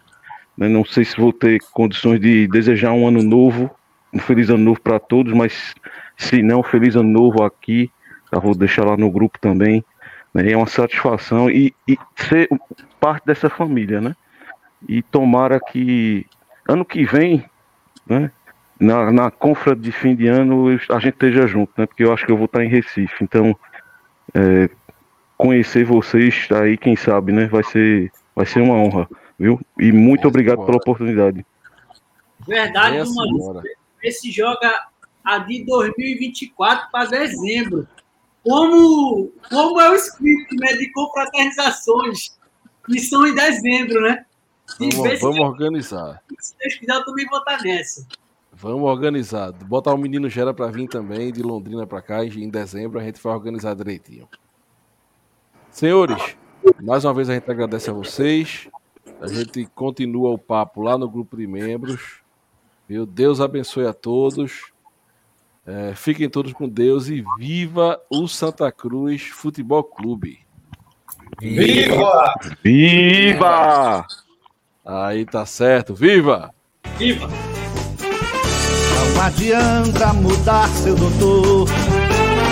Né? Não sei se vou ter condições de desejar um ano novo, um feliz ano novo para todos, mas se não, feliz ano novo aqui. Já vou deixar lá no grupo também. Né? É uma satisfação e, e ser parte dessa família, né? E tomara que ano que vem, né? Na, na confra de fim de ano a gente esteja junto, né? Porque eu acho que eu vou estar em Recife. Então, é, conhecer vocês aí, quem sabe, né? Vai ser, vai ser uma honra, viu? E muito obrigado pela oportunidade. Verdade, mano. Esse joga a de 2024 para dezembro. Como, como é o script né, de confraternizações que são em dezembro, né? vamos, vamos organizar. Se Deus quiser, eu também vou estar nessa. Vamos organizar. Botar o menino Gera para vir também, de Londrina para cá, em dezembro a gente vai organizar direitinho. Senhores, mais uma vez a gente agradece a vocês. A gente continua o papo lá no grupo de membros. Meu Deus abençoe a todos. É, fiquem todos com Deus e viva o Santa Cruz Futebol Clube. Viva! Viva! Aí tá certo. Viva! Viva! Não adianta mudar, seu doutor.